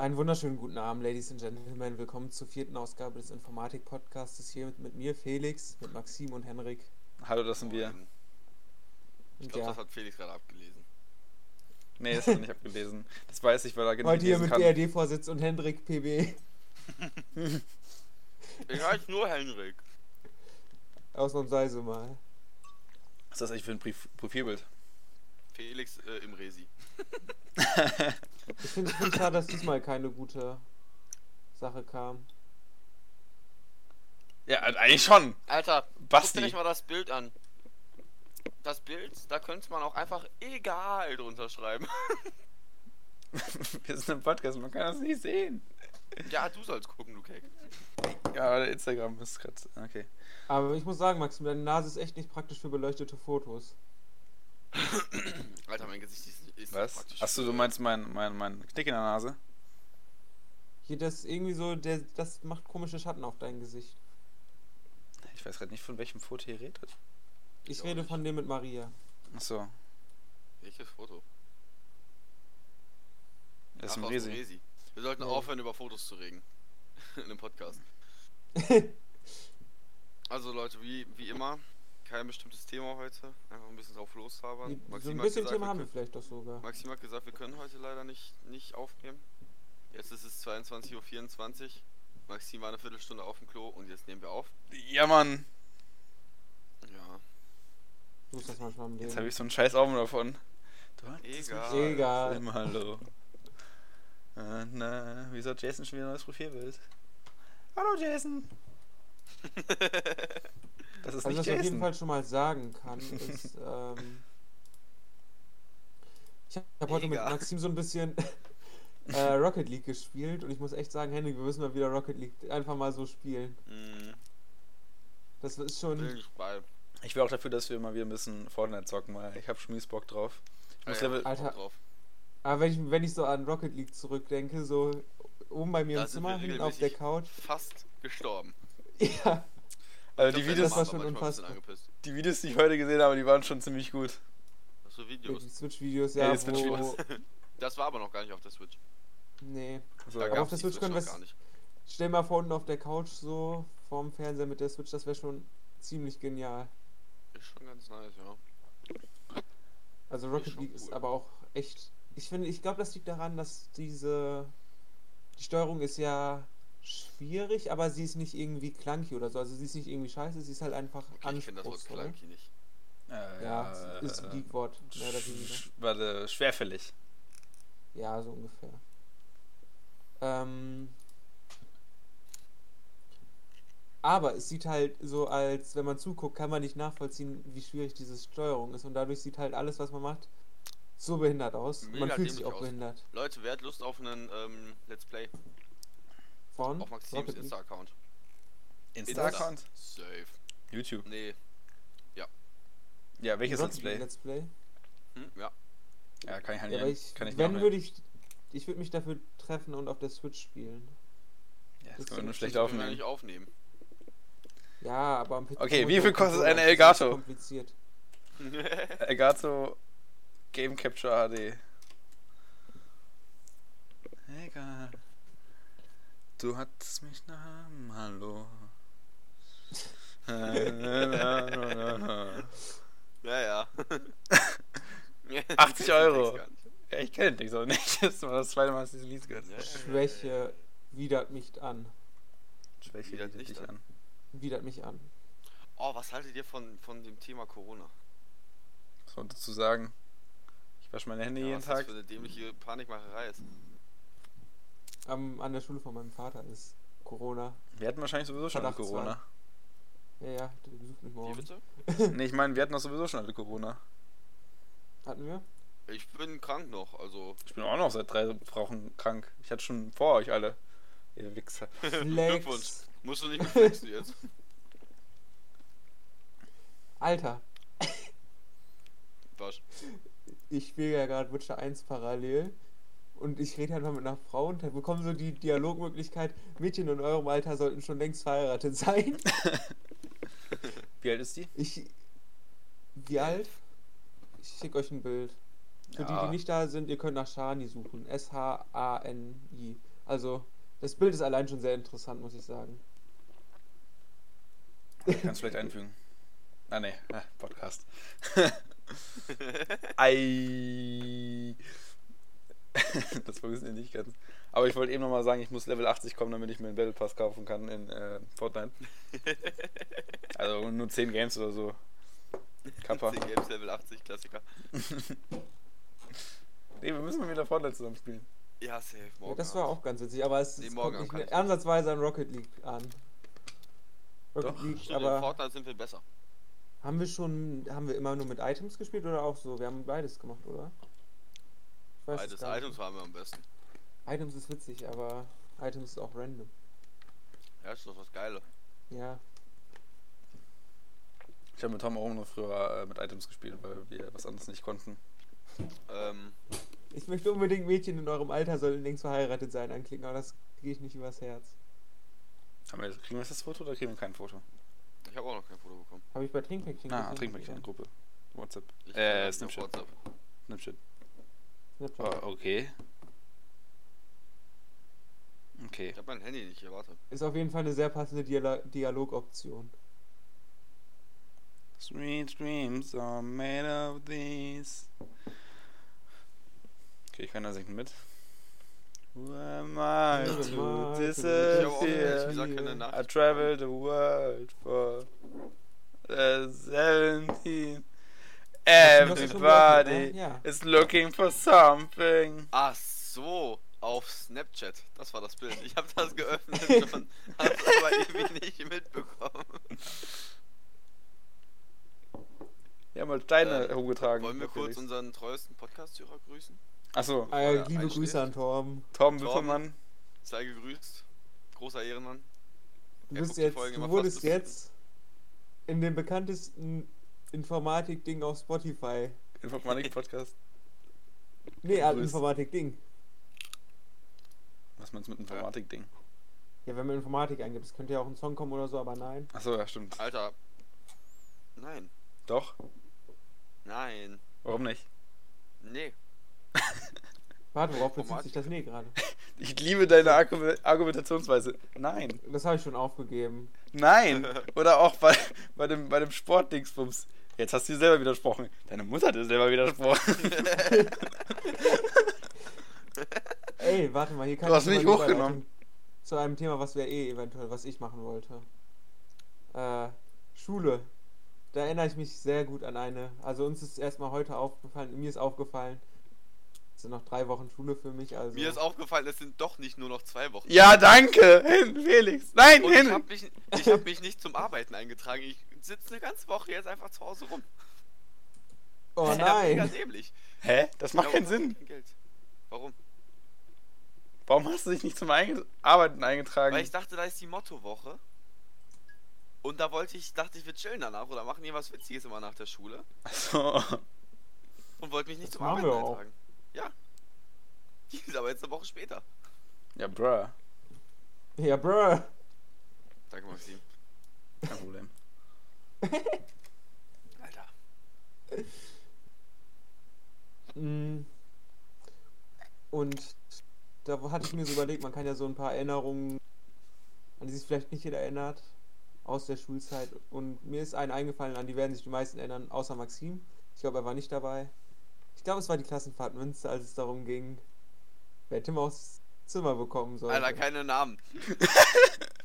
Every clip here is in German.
Einen wunderschönen guten Abend, Ladies and Gentlemen. Willkommen zur vierten Ausgabe des Informatik-Podcasts. Hier mit, mit mir, Felix, mit Maxim und Henrik. Hallo, das sind wir. Ich glaube, ja, das hat Felix gerade abgelesen. Nee, das hat er nicht abgelesen. Das weiß ich, weil er genau heute hier mit. DRD-Vorsitz und Hendrik PB. Ich heiße nur Henrik. Ausnahmsweise mal. Was ist das eigentlich für ein Profilbild? Felix äh, im Resi. Ich finde es schade, dass diesmal keine gute Sache kam. Ja, eigentlich schon. Alter, guck Basti. dir nicht mal das Bild an. Das Bild, da könnte man auch einfach egal drunter schreiben. Wir sind im Podcast, man kann das nicht sehen. ja, du sollst gucken, du Keck. Ja, der Instagram ist gerade. Okay. Aber ich muss sagen, Maxim, deine Nase ist echt nicht praktisch für beleuchtete Fotos. Alter, mein Gesicht ist, ist Was? Achso, du meinst mein, mein, mein Knick in der Nase? Hier, das irgendwie so, der, das macht komische Schatten auf dein Gesicht. Ich weiß gerade nicht, von welchem Foto ihr redet. Ich Ich rede von dem mit Maria. Achso, Welches Foto? er ist dem Resi. Resi. Wir sollten Ja. aufhören, über Fotos zu reden. In einem Podcast. Also Leute, wie, wie immer, kein bestimmtes Thema heute. Einfach ein bisschen drauf loshabern. so Maxim ein hat bisschen gesagt, Thema wir haben wir können- vielleicht doch sogar. Maxim hat gesagt, wir können heute leider nicht, nicht aufnehmen. Jetzt ist es 22.24 Uhr. Maxim war eine Viertelstunde auf dem Klo und jetzt nehmen wir auf. Ja, Mann. Ja. So ist das manchmal im Jetzt habe ich so einen scheiß Augen davon. Du Egal. Egal. Im Hallo. Ah, na, wieso hat Jason schon wieder ein neues Profilbild? Hallo Jason. Das ist Also, was nicht ich auf jeden. Fall schon mal sagen kann, ist, ähm, ich habe heute mit. Maxim so ein bisschen äh, Rocket League gespielt und ich muss echt sagen, Henrik, wir müssen mal wieder Rocket League einfach mal so spielen. Hm, Das ist schon, ich wäre auch dafür, dass wir mal wieder ein bisschen Fortnite zocken, weil ich habe schmies Bock drauf. Ich muss Ah ja, Level. Alter. Bock drauf. aber wenn ich, wenn ich so an Rocket League zurückdenke, so oben bei mir Da im Zimmer, hinten auf der Couch, Fast gestorben. ja, Also die Videos, die Videos, die ich heute gesehen habe, die waren schon ziemlich gut. Was für die Videos? Switch-Videos, Ja, ja, die Switch-Videos. wo, Das war aber noch gar nicht auf der Switch. nee, So, Da ja. auf der die Switch können wir's- gar nicht. stell mal vor unten auf der Couch so, vorm Fernseher mit der Switch, das wäre schon ziemlich genial. Ist schon ganz nice, ja. Also Rocket League ist cool. aber auch echt. Ich finde, ich glaube, das liegt daran, dass diese. Die Steuerung ist ja schwierig, aber sie ist nicht irgendwie clunky oder so. Also sie ist nicht irgendwie scheiße, sie ist halt einfach Okay, ich finde das Wort anspruchsvoll. clunky nicht. Äh, Ja, ist äh, ein Geekwort, Warte, schwerfällig. Ja, so ungefähr. Ähm. Aber es sieht halt so, als wenn man zuguckt, kann man nicht nachvollziehen, wie schwierig diese Steuerung ist. Und dadurch sieht halt alles, was man macht, so behindert aus. Und man Mega fühlt sich auch aus. behindert. Leute, wer hat Lust auf einen ähm, Let's Play? Von Auf Maxims. Insta-Account. Insta-Account? Safe. YouTube. Nee. Ja, welches Rocket Let's Play? Let's Play. Hm? Ja. Ja, kann ich, kann Ja, ich, aber ich, kann ich wenn würde ich, ich würde mich dafür treffen und auf der Switch spielen. Ja, das das können wir nur schlecht können wir aufnehmen. nicht aufnehmen. Ja, aber am PC Okay, wie viel kostet eine Elgato? Kompliziert. Elgato Game Capture HD. Egal. Du hattest mich Namen, hallo. ja, ja. 80 Euro. Ja, ich kenne dich so nicht. Das war das zweite Mal, dass ich dieses Lied gehört habe. Schwäche widert mich an. Schwäche nicht dich an. an. Widert mich an. Oh, was haltet ihr von, von dem Thema Corona? Was soll man dazu sagen? Ich wasche meine Hände Ja, jeden was das Tag. für eine dämliche Panikmacherei ist. Am, an der Schule von meinem Vater ist Corona. Wir hatten wahrscheinlich sowieso schon alle. Corona. Ja, ja, der besucht mich Wie morgen. bitte? nee, ich meine, wir hatten doch sowieso schon alle Corona. Hatten wir? Ich bin krank noch, also. Ich bin auch noch seit drei Wochen krank. Ich hatte schon vor euch alle. Ihr Wichser. Glückwunsch. Musst du nicht mehr flexen jetzt. Alter, Was? ich spiele ja gerade Witcher 1 parallel. Und ich rede halt mal mit einer Frau und da bekomme so die Dialogmöglichkeit, Mädchen in eurem Alter sollten schon längst verheiratet sein. Wie alt ist die? Ich. Wie alt? Ich schicke euch ein Bild. Für die, Ja. die nicht da sind, ihr könnt nach Shani suchen. S-H-A-N-I. Also, das Bild ist allein schon sehr interessant, muss ich sagen. Kannst du vielleicht einfügen. Ah, ne, ah, Podcast. Ei. das funktioniert nicht ganz. Aber ich wollte eben nochmal sagen, ich muss Level 80 kommen, damit ich mir einen Battle Pass kaufen kann in äh, Fortnite. Also nur 10 Games oder so. Kappa. 10 Games Level 80, Klassiker. Nee, wir müssen mal wieder Fortnite zusammen spielen. Ja, safe. Ja, Morgen das war auch ganz witzig, aber es, Nee, kommt nicht mehr ansatzweise an Rocket League an. Rocket Doch, League, Stimmt, in aber Fortnite sind wir besser. haben wir schon, haben wir immer nur mit Items gespielt oder auch so? Wir haben beides gemacht, oder? Weiß es Beides gar nicht. Items waren wir am besten. Items ist witzig, aber Items ist auch random. Ja, ist doch das Geile. Ja. Ich habe mit Tom auch noch früher äh, mit Items gespielt, weil wir was anderes nicht konnten. Ähm, Ich möchte unbedingt Mädchen in eurem Alter sollen längst verheiratet sein anklicken, aber das kriege ich nicht übers Herz. Haben wir, kriegen wir jetzt das Foto oder kriegen wir kein Foto? ich habe auch noch kein Foto bekommen. Habe ich bei Trinkpäckchen Ah, Trinkpäckchen. Gruppe. WhatsApp. Ich Äh, Snapchat. WhatsApp. Snapchat. Snapchat. Oh, okay. Okay. Ich habe mein Handy nicht hier, warte. Ist auf jeden Fall eine sehr passende Diala Dialogoption. Sweet dreams are made of these. Okay, ich kann da singen mit. Who am I to disappear? I traveled the world for uh, 17. hast du schon geöffnet, Everybody ne? Ja. is looking for something. Ach so, auf Snapchat. Das war das Bild. Ich habe das geöffnet schon. Hab's aber irgendwie nicht mitbekommen. Wir haben halt Steine Äh, hochgetragen. Wollen wir kurz unseren treuesten Podcast-Hörer grüßen? Achso, Ah, Oder ja, liebe einschläft. Grüße an Torben. Torben. Wippermann. Sei gegrüßt. Großer Ehrenmann. Du, bist jetzt, du wurdest jetzt in dem bekanntesten Informatik-Ding auf Spotify. Informatik-Podcast. Nee, Grüß. Informatik-Ding. Was meinst du mit Informatik-Ding? Ja, wenn man Informatik eingibt, es könnte ja auch ein Song kommen oder so, aber nein. Achso, ja, stimmt. Alter. Nein. Doch? Nein. Warum nicht? Nee. Warte, worauf bezieht Informatik. sich das Nee gerade? Ich liebe deine Argu Argumentationsweise. Nein. Das habe ich schon aufgegeben. Nein. Oder auch bei, bei dem, bei dem Sportdingsbums. Jetzt hast du dir selber widersprochen. Deine Mutter hat dir selber widersprochen. Ey, warte mal, hier kann Du hast ich hochgenommen. Zu einem Thema, was wir eh eventuell, was ich machen wollte. Äh, Schule. Da erinnere ich mich sehr gut an eine. Also uns ist erstmal heute aufgefallen, mir ist aufgefallen, es sind noch drei Wochen Schule für mich, also. Mir ist aufgefallen, es sind doch nicht nur noch zwei Wochen. ja, danke. Hen Felix. Nein, Und ich Henry. habe mich, ich hab mich nicht zum Arbeiten eingetragen. Ich sitze eine ganze Woche jetzt einfach zu Hause rum. oh Ja, mega nein! dämlich. Hä? Das macht Ja, keinen Sinn. kein Geld. Warum? Warum hast du dich nicht zum Einge Arbeiten eingetragen? Weil ich dachte, da ist die Mottowoche. Und da wollte ich, dachte ich, wir chillen danach oder machen irgendwas Witziges immer nach der Schule. Achso. Und wollte mich nicht Das zum machen Arbeiten wir auch. eintragen. Ja. Die ist aber jetzt eine Woche später. Ja, bruh. Ja, bruh. Danke, Maxim. Kein Problem. Alter. Mm. Und da hatte ich mir so überlegt, man kann ja so ein paar Erinnerungen, an die sich vielleicht nicht jeder erinnert, aus der Schulzeit. Und mir ist eine eingefallen, an die werden sich die meisten erinnern, außer Maxim. Ich glaube, er war nicht dabei. Ich glaube, es war die Klassenfahrt Münster, als es darum ging, wer Tim aufs Zimmer bekommen soll. Alter, keine Namen.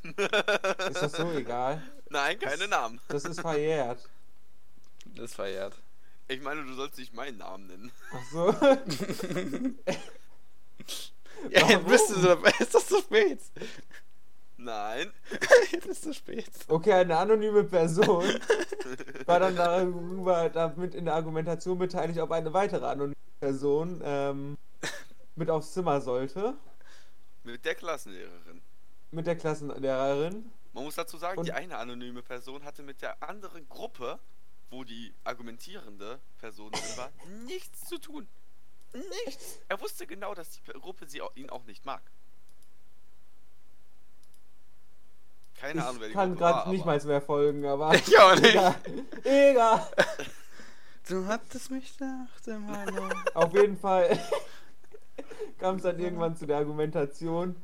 Ist das so egal? Nein, keine Namen. Das ist verjährt. Das ist verjährt. Ich meine, du sollst nicht meinen Namen nennen. Ach so. Ja, jetzt bist du so. Ist das zu spät? Nein. Jetzt ist zu spät. Okay, eine anonyme Person war dann darüber damit in der Argumentation beteiligt, ob eine weitere anonyme Person ähm, mit aufs Zimmer sollte. Mit der Klassenlehrerin. Mit der Klassenlehrerin. Man muss dazu sagen, Und- die eine anonyme Person hatte mit der anderen Gruppe, wo die argumentierende Person drin war, nichts zu tun. Nichts. Er wusste genau, dass die Gruppe sie auch, ihn auch nicht mag. Keine Ahnung, wer Ich die kann gerade nicht mal mehr folgen, aber. Ich auch nicht. Egal. Egal. Du hattest mich nach dem Hallo. Auf jeden Fall kam es dann irgendwann zu der Argumentation.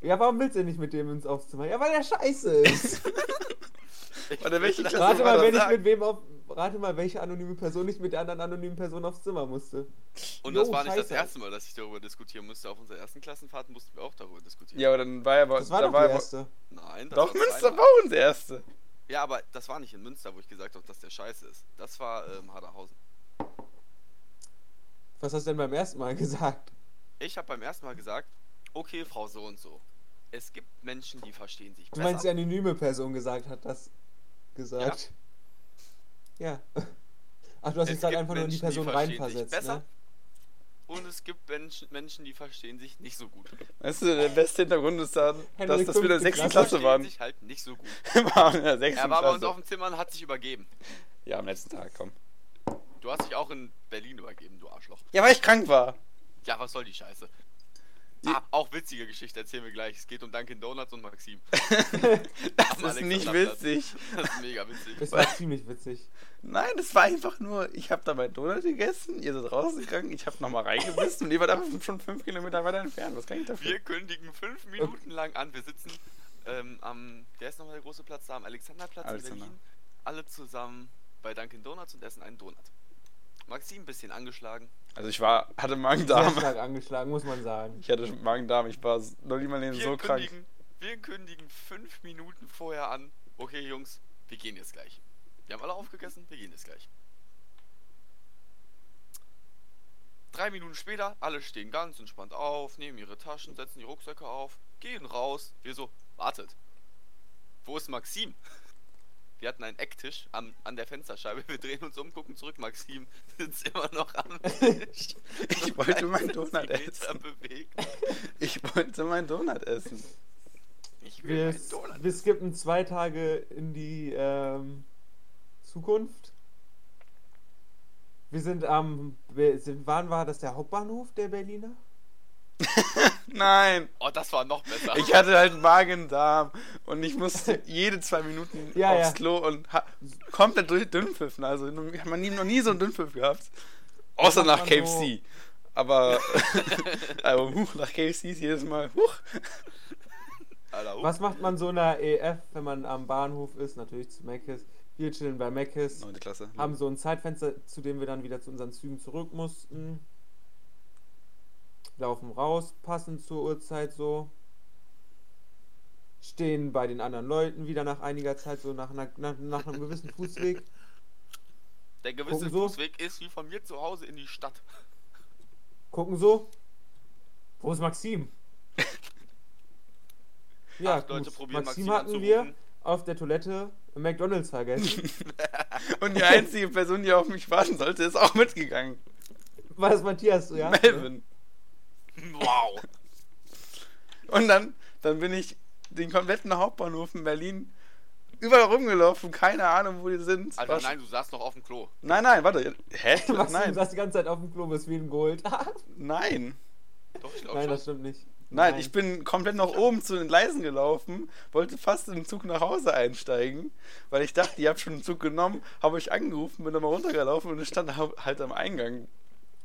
Ja, warum willst du nicht mit dem ins Aufzimmer? Ja, weil der scheiße ist. Warte, welche Rate mal, wenn ich mit wem auf. Rate mal, welche anonyme Person ich mit der anderen anonymen Person aufs Zimmer musste. Und Jo, das war nicht das erste Mal, dass ich darüber diskutieren musste. Auf unserer ersten Klassenfahrt mussten wir auch darüber diskutieren. Ja, aber dann war er aber. Das war da doch war er- erste. Nein, das Doch, war Münster war unser erste. Ja, aber das war nicht in Münster, wo ich gesagt habe, dass der scheiße ist. Das war ähm, Haderhausen. Was hast du denn beim ersten Mal gesagt? Ich habe beim ersten Mal gesagt, okay, Frau so und so. Es gibt Menschen, die verstehen sich Du besser. meinst, die anonyme Person gesagt hat das gesagt. Ja. Ach, du hast dich Es gerade einfach nur in die Menschen, Person die verstehen sich reinversetzt, besser. ne? Und es gibt Menschen, Menschen, die verstehen sich nicht so gut. Weißt du, der beste Hintergrund ist dann, dass, dass wir in der fünfte sechsten Klasse. Klasse waren. sich halt nicht so gut. Waren in der Er war bei uns auf dem Zimmer und hat sich übergeben. Ja, am letzten Tag, komm. Du hast dich auch in Berlin übergeben, du Arschloch. Ja, weil ich krank war. Ja, was soll die Scheiße? Ah, auch witzige Geschichte, erzählen wir gleich. Es geht um Dunkin' Donuts und Maxim. Das ist nicht Alexanderplatz. witzig. Das ist mega witzig. Das war ziemlich witzig. Nein, das war einfach nur, ich habe da meinen Donut gegessen, ihr seid rausgegangen, ich habe nochmal reingebissen und ihr wart einfach schon fünf Kilometer weiter entfernt. Was kann ich dafür? Wir kündigen fünf Minuten lang an. Wir sitzen ähm, am, der ist nochmal der große Platz da, am Alexanderplatz Alexander. in Berlin. Alle zusammen bei Dunkin' Donuts und essen einen Donut. Maxim ein bisschen angeschlagen. Also ich war, hatte Sehr Magen-Darm. stark angeschlagen, muss man sagen. Ich hatte Magen-Darm, ich war noch nicht mal Wir, so krank. kündigen, wir kündigen fünf Minuten vorher an. Okay, Jungs, wir gehen jetzt gleich. Wir haben alle aufgegessen, wir gehen jetzt gleich. Drei Minuten später, alle stehen ganz entspannt auf, nehmen ihre Taschen, setzen die Rucksäcke auf, gehen raus. Wir so, wartet. Wo ist Maxim? Wir hatten einen Ecktisch am, an der Fensterscheibe. Wir drehen uns um, gucken zurück. Maxim sitzt immer noch am Tisch. Ich wollte meinen Donut essen. Bewegt. Ich wollte meinen Donut essen. Ich will Wir, meinen Donut. wir skippen zwei Tage in die ähm, Zukunft. Wir sind am. Sind, wann war das der Hauptbahnhof der Berliner? Nein, Oh, das war noch besser. ich hatte halt Magen-Darm und ich musste jede zwei Minuten Ja, aufs ja. Klo und komplett durch Dünnpfiffen. Also hat man nie, noch nie so einen Dünnpfiff gehabt. Außer macht nach KFC. Aber, aber huch, nach KFC ist jedes Mal huch. Alter, oh. Was macht man so in der EF, wenn man am Bahnhof ist? Natürlich zu Meckes. Wir chillen bei Meckes. Neunte Klasse. Haben so ein Zeitfenster, zu dem wir dann wieder zu unseren Zügen zurück mussten. Laufen raus, passend zur Uhrzeit so. Stehen bei den anderen Leuten wieder nach einiger Zeit, so nach, einer, nach, nach einem gewissen Fußweg. Der gewisse so. Fußweg ist wie von mir zu Hause in die Stadt. Gucken so. Wo ist Maxim? Ja, Acht Leute Maxim Maxim hatten wir auf der Toilette im McDonalds vergessen. Und die einzige Person, die auf mich warten sollte, ist auch mitgegangen. War das Matthias, ja? Melvin. Wow. Und dann, dann bin ich den kompletten Hauptbahnhof in Berlin überall rumgelaufen, keine Ahnung, wo die sind. Alter, War- nein, du saßt noch auf dem Klo. nein, nein, warte. Hä? Maxim Nein, saß die ganze Zeit auf dem Klo, bis wir ihn geholt. nein. Doch, ich glaube Nein, schon. das stimmt nicht. Nein, ich bin komplett nach oben zu den Gleisen gelaufen, wollte fast in den Zug nach Hause einsteigen, weil ich dachte, ihr habt schon einen Zug genommen, habe euch angerufen, bin nochmal runtergelaufen und es stand halt am Eingang.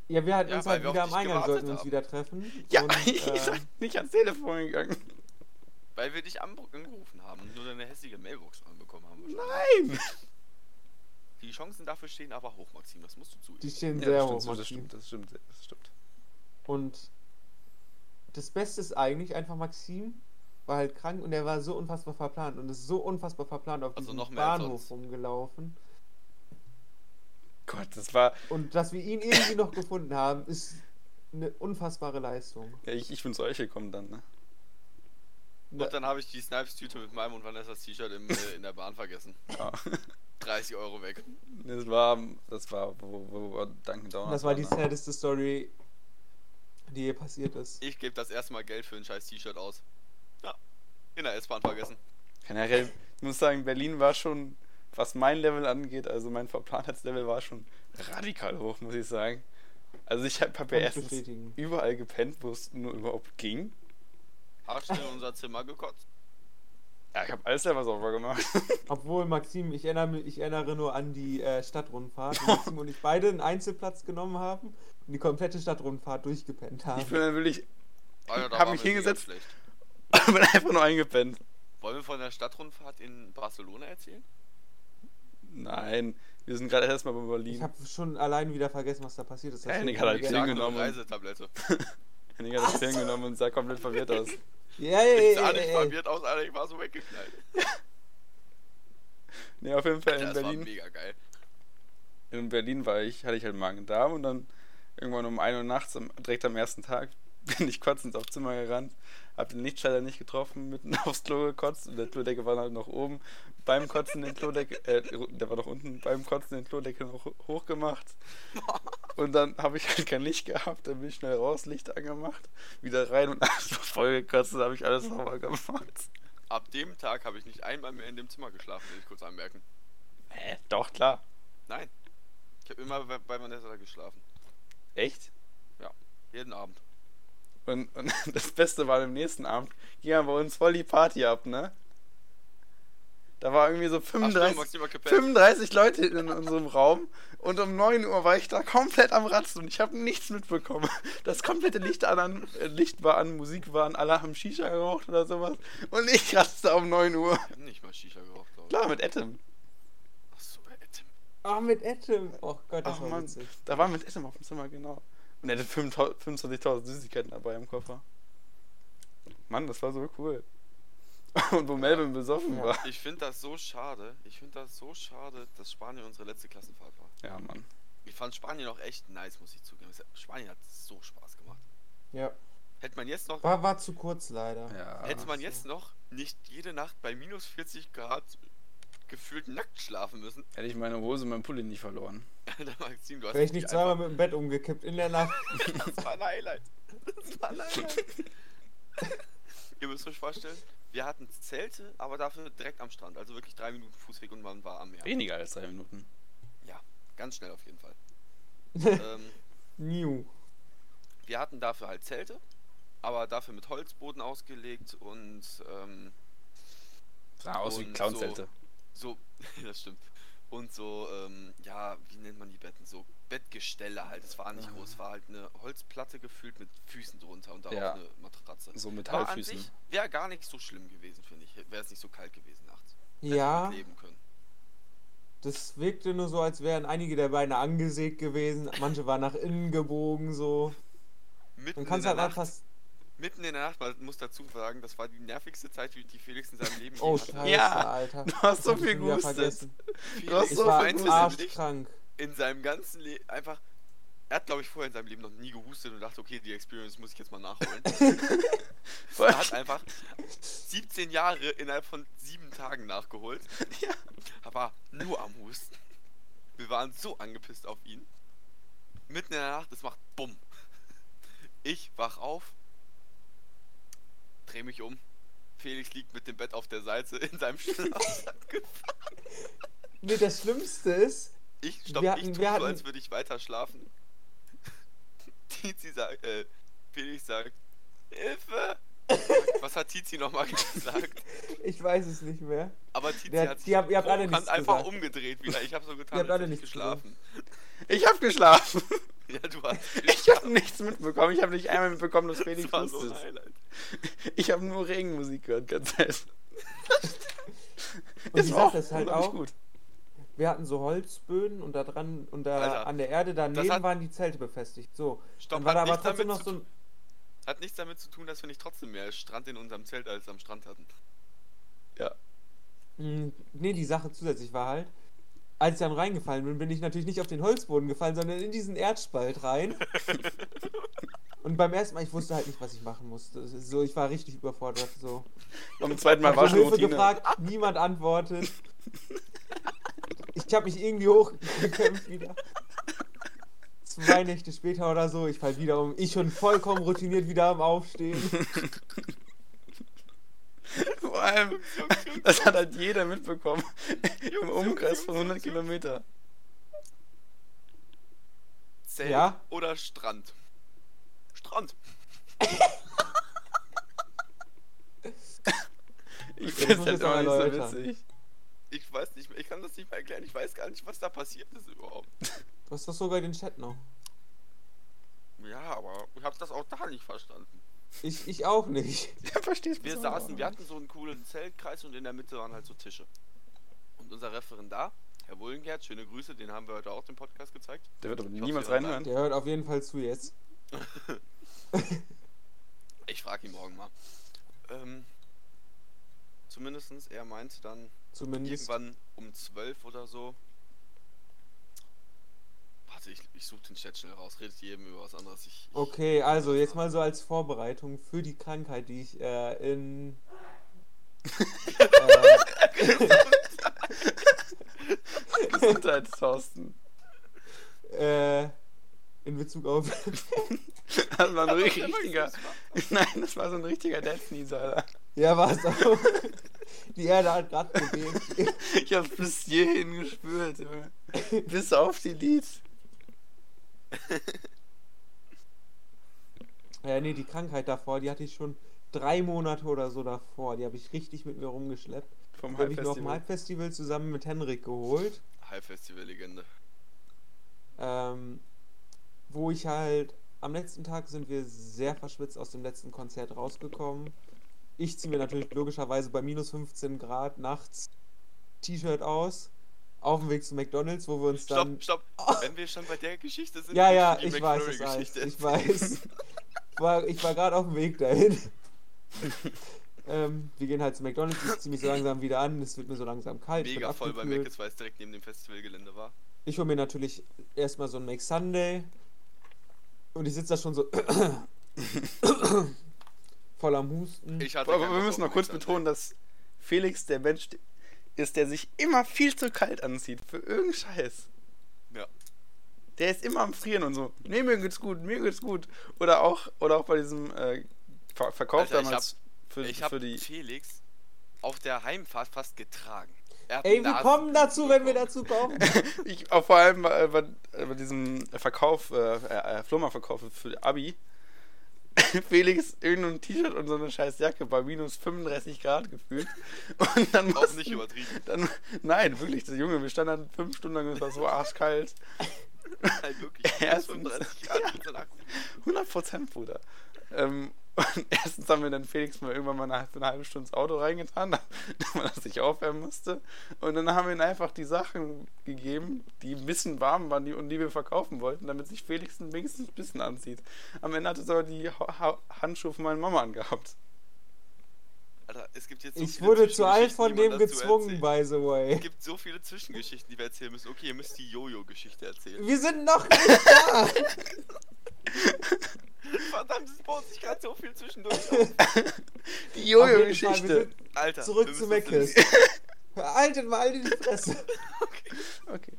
Ja, wir hatten Ja, uns halt wieder am Eingang, sollten uns haben. wieder treffen. Ja, Und, ich äh, bin nicht ans Telefon gegangen. Weil wir dich an- angerufen haben und nur deine hässliche Mailbox anbekommen haben. Nein! Die Chancen dafür stehen aber hoch, Maxim. Das musst du die zugeben. stehen Ja, sehr das hoch, stimmt, das stimmt, das stimmt, das stimmt. Und das Beste ist eigentlich einfach Maxim war halt krank und er war so unfassbar verplant und ist so unfassbar verplant auf Also diesem noch mehr als Bahnhof rumgelaufen. Gott, das war. Und dass wir ihn irgendwie noch gefunden haben, ist eine unfassbare Leistung. Ja, ich, ich bin zu euch gekommen dann, ne? Und dann habe ich die Snipes-Tüte mit meinem und Vanessas T-Shirt im, äh, in der Bahn vergessen. Ja. 30 Euro weg. Das war, das war, wo, wo, wo Dunkin' Donuts Das war die ne? saddeste Story, die je passiert ist. Ich gebe das erste Mal Geld für ein scheiß T-Shirt aus. Ja. In der S-Bahn vergessen. Generell, ich muss sagen, Berlin war schon, was mein Level angeht, also mein Verplantheitslevel war schon radikal hoch, muss ich sagen. Also ich habe hab ja ich erstens bestätigen. überall gepennt, wo es nur überhaupt ging. Hast du in unser Zimmer gekotzt? Ja, ich habe alles selber sauber gemacht. Obwohl Maxim, ich erinnere, mich- ich erinnere nur an die äh, Stadtrundfahrt, wo Maxim und ich beide einen Einzelplatz genommen haben und die komplette Stadtrundfahrt durchgepennt haben. Ich bin dann wirklich, Alter, da Hab waren mich hingesetzt. schlecht. bin einfach nur eingepennt. Wollen wir von der Stadtrundfahrt in Barcelona erzählen? Nein, wir sind gerade erstmal bei Ich Berlin. habe schon allein wieder vergessen, was da passiert ist. Nick wird hat mir halt nur genommen. Reisetablette. Henning hat das Film genommen und sah komplett verwirrt aus. Ja, ja, Ich ja, sah ja, nicht verwirrt aus, Alter, ich war so weggeknallt. Nee, auf jeden Fall in Das war Berlin. mega geil. In Berlin war ich, hatte ich halt Magen-Darm und dann irgendwann um 1 Uhr nachts, am, direkt am ersten Tag, bin ich kotzend aufs Zimmer gerannt, hab den Lichtschalter nicht getroffen, mitten aufs Klo gekotzt und der Klodeckel war halt noch oben. Beim Kotzen den Klodeckel, äh, der war noch unten, beim Kotzen den Klodeckel noch ho- hochgemacht. Und dann habe ich halt kein Licht gehabt, dann bin ich schnell raus, Licht angemacht, wieder rein und alles voll gekotzt, dann habe ich alles sauber gemacht. Ab dem Tag habe ich nicht einmal mehr in dem Zimmer geschlafen, will ich kurz anmerken. Hä? Doch, klar. Nein. Ich habe immer bei, bei Vanessa geschlafen. Echt? Jeden Abend. Und, und das Beste war, am nächsten Abend ging ja bei uns voll die Party ab, ne? Da war irgendwie so Ach, stimmt, 35, Maxim hat gepennt. 35 Leute in unserem Raum und um 9 Uhr war ich da komplett am Ratzen und ich habe nichts mitbekommen. Das komplette Licht, an, äh, Licht war an, Musik war an, alle haben Shisha geraucht oder sowas und ich ratzte um 9 Uhr. Wir haben nicht mal Shisha geraucht, glaube ich. Klar, mit Etem. Achso, Tim. Ach, mit Atom. Oh Gott, das Ach war Mann, witzig. da war mit Etem auf dem Zimmer, genau. Und er hatte 25 25.000 Süßigkeiten dabei im Koffer. Mann, das war so cool. Und wo Melvin besoffen war. Ich finde das so schade. Ich finde das so schade, dass Spanien unsere letzte Klassenfahrt war. Ja, Mann. Ich fand Spanien auch echt nice, muss ich zugeben. Spanien hat so Spaß gemacht. Ja. Hätte man jetzt noch, War, war zu kurz leider. Ja. hätte man jetzt noch nicht jede Nacht bei minus 40 Grad gefühlt nackt schlafen müssen. Hätte ich meine Hose und meinen Pulli nicht verloren. Alter, Maxim, du hast Wäre ich nicht zweimal mit dem Bett umgekippt in der Nacht. Das war ein Highlight. Das war ein Highlight. Ihr müsst euch vorstellen, wir hatten Zelte, aber dafür direkt am Strand. Also wirklich drei Minuten Fußweg und man war am Meer. Weniger als drei Minuten. Ja, ganz schnell auf jeden Fall. ähm, New. wir hatten dafür halt Zelte, aber dafür mit Holzboden ausgelegt und ähm, Sah aus wie Und Clownzelte. so, das stimmt. Und so, ähm, ja, wie nennt man die Betten? So Bettgestelle halt. Es war nicht groß, es war halt eine Holzplatte gefüllt mit Füßen drunter und darauf Ja. eine Matratze. So Metallfüßen. wäre gar nicht so schlimm gewesen, finde ich. Wäre es nicht so kalt gewesen nachts. Ja, leben können. das wirkte nur so, als wären einige der Beine angesägt gewesen. Manche waren nach innen gebogen, so. Mitten Man kann es halt einfach. Mitten in der Nacht, man muss dazu sagen, das war die nervigste Zeit, die die Felix in seinem Leben Oh, hatte. Scheiße, Ja, Alter. du hast so viel gehustet. Du hast so viel arschkrank. in seinem ganzen Leben einfach. Er hat, glaube ich, vorher in seinem Leben noch nie gehustet und dachte, okay, die Experience muss ich jetzt mal nachholen. er hat einfach 17 Jahre innerhalb von sieben Tagen nachgeholt. Ja. Aber nur am Husten. Wir waren so angepisst auf ihn. Mitten in der Nacht, es macht Bumm. Ich wach auf, dreh mich um. Felix liegt mit dem Bett auf der Seite in seinem Schlafsack. Nee, das Schlimmste ist, Ich stopp, Wir ich hatten- tu wir so, als würde ich weiter schlafen. Tizi sagt, äh, Felix sagt, Hilfe! Was hat Tizi nochmal gesagt? ich weiß es nicht mehr. Aber Tizi Der- hat sich die hab- ihr habt alle provokant nichts einfach gesagt. umgedreht wieder. Ich habe so getan, Ihr habt als alle hätte ich nichts geschlafen. Ich hab geschlafen. Ja, du hast Ich habe nichts mitbekommen. Ich habe nicht einmal mitbekommen, dass Felix Das war so. Highlight. Ich habe nur Regenmusik gehört, ganz ehrlich. Und Es die Sache ist halt auch, gut. wir hatten so Holzböden und da dran und da Alter, an der Erde daneben hat- waren die Zelte befestigt. So. Stopp, dann war da hat aber nichts trotzdem damit noch zu so ein. Hat nichts damit zu tun, dass wir nicht trotzdem mehr Strand in unserem Zelt als am Strand hatten. Ja. Mm, Nee, die Sache zusätzlich war halt, als ich dann reingefallen bin, bin ich natürlich nicht auf den Holzboden gefallen, sondern in diesen Erdspalt rein. Und beim ersten Mal, ich wusste halt nicht, was ich machen musste. So, ich war richtig überfordert. So. Beim zweiten Mal war schon Hilfe Routine. gefragt, niemand antwortet. Ich habe mich irgendwie hochgekämpft wieder. Zwei Nächte später oder so, ich fall wieder um. Ich schon vollkommen routiniert wieder am Aufstehen. Vor allem, das hat halt jeder mitbekommen. Im Umkreis von 100 Kilometer. Zelt Ja? oder Strand? Strand. Ich Das Das noch auch nicht so witzig. Ich weiß nicht mehr, ich kann das nicht mehr erklären. Ich weiß gar nicht, was da passiert ist überhaupt. Du hast doch sogar den Chat noch. Ja, aber ich habe das auch da nicht verstanden. Ich, ich auch nicht. Ja, verstehst Wir saßen, wir hatten so einen coolen Zeltkreis und in der Mitte waren halt so Tische. Und unser Referendar, Herr Wohlengert, schöne Grüße, den haben wir heute auch im Podcast gezeigt. Der wird aber Ich hoffe, niemals hören reinhören. Der hört auf jeden Fall zu jetzt. Ich frage ihn morgen mal. Ähm, zumindestens, er meinte dann Zumindest. irgendwann um 12 oder so. Warte, ich, ich suche den Chat schnell raus. Redet jedem über was anderes. Ich, ich, Okay, also jetzt mal so als Vorbereitung für die Krankheit, die ich äh, in. Gesundheit, Thorsten. äh, in Bezug auf. Das war ein richtiger. Nein, das war so ein richtiger Death Alter. ja, war es auch. Die Erde hat gerade bewegt. Ich hab's bis hierhin gespürt, Junge. Bis auf die Lied. Ja, nee, die Krankheit davor, die hatte ich schon drei Monate oder so davor. Die habe ich richtig mit mir rumgeschleppt. Vom Die habe ich Halbfestival. Halbfestival zusammen mit Henrik geholt. High-Festival-Legende. Ähm, wo ich halt. Am letzten Tag sind wir sehr verschwitzt aus dem letzten Konzert rausgekommen. Ich ziehe mir natürlich logischerweise bei minus 15 Grad nachts T-Shirt aus. Auf dem Weg zu McDonalds, wo wir uns dann. Stopp, stopp. Wenn wir schon bei der Geschichte sind, Ja, ja, die ich weiß es alles. McFlurry-Geschichte Ich weiß. War, ich war gerade auf dem Weg dahin. ähm, wir gehen halt zu McDonalds, ich ziehe mich so langsam wieder an, es wird mir so langsam kalt. ich Mega voll bei. Mc's, weil es direkt neben dem Festivalgelände war. Ich hole mir natürlich erstmal so ein Make Sunday. Und ich sitze da schon so voll am Husten. Ich hatte Aber wir müssen noch kurz betonen, dass Felix der Mensch ist, der sich immer viel zu kalt anzieht. Für irgendeinen Scheiß. Ja. Der ist immer am Frieren und so. Nee, mir geht's gut, mir geht's gut. Oder auch, oder auch bei diesem äh, Ver Verkauf Alter, ich damals für, Ich für habe die. Felix auf der Heimfahrt fast getragen. Er hat Ey, wir kommen dazu, wenn wir dazu kommen. Ich, auch vor allem bei, bei, bei diesem Verkauf, äh, äh, Flohmarktverkauf für Abi. Felix irgendein T-Shirt und so eine scheiß Jacke bei minus 35 Grad gefühlt. Und dann Auch mussten, nicht übertrieben. Dann, nein, wirklich, das Junge, wir standen dann fünf Stunden lang und es war so arschkalt. Halt wirklich. Erstens- 35 Grad einer- 100 Prozent, Bruder. Ähm, und erstens haben wir dann Felix mal irgendwann mal eine, eine halbe Stunde ins Auto reingetan, damit er sich aufwärmen musste. Und dann haben wir ihm einfach die Sachen gegeben, die ein bisschen warm waren die, und die wir verkaufen wollten, damit sich Felix wenigstens ein bisschen anzieht. Am Ende hat er sogar die ha ha Handschuhe von meiner Mama angehabt. Alter, es gibt jetzt so Ich viele wurde zu alt Zwischengeschichten, von dem gezwungen, by the way. Es gibt so viele Zwischengeschichten, die wir erzählen müssen. Okay, ihr müsst die Jojo-Geschichte erzählen. Wir sind noch nicht da. Verdammt, es baut sich gerade so viel zwischendurch auf. Die Jojo-Geschichte. sind Alter, Zurück zu Meckes. Haltet mal die Fresse. Okay.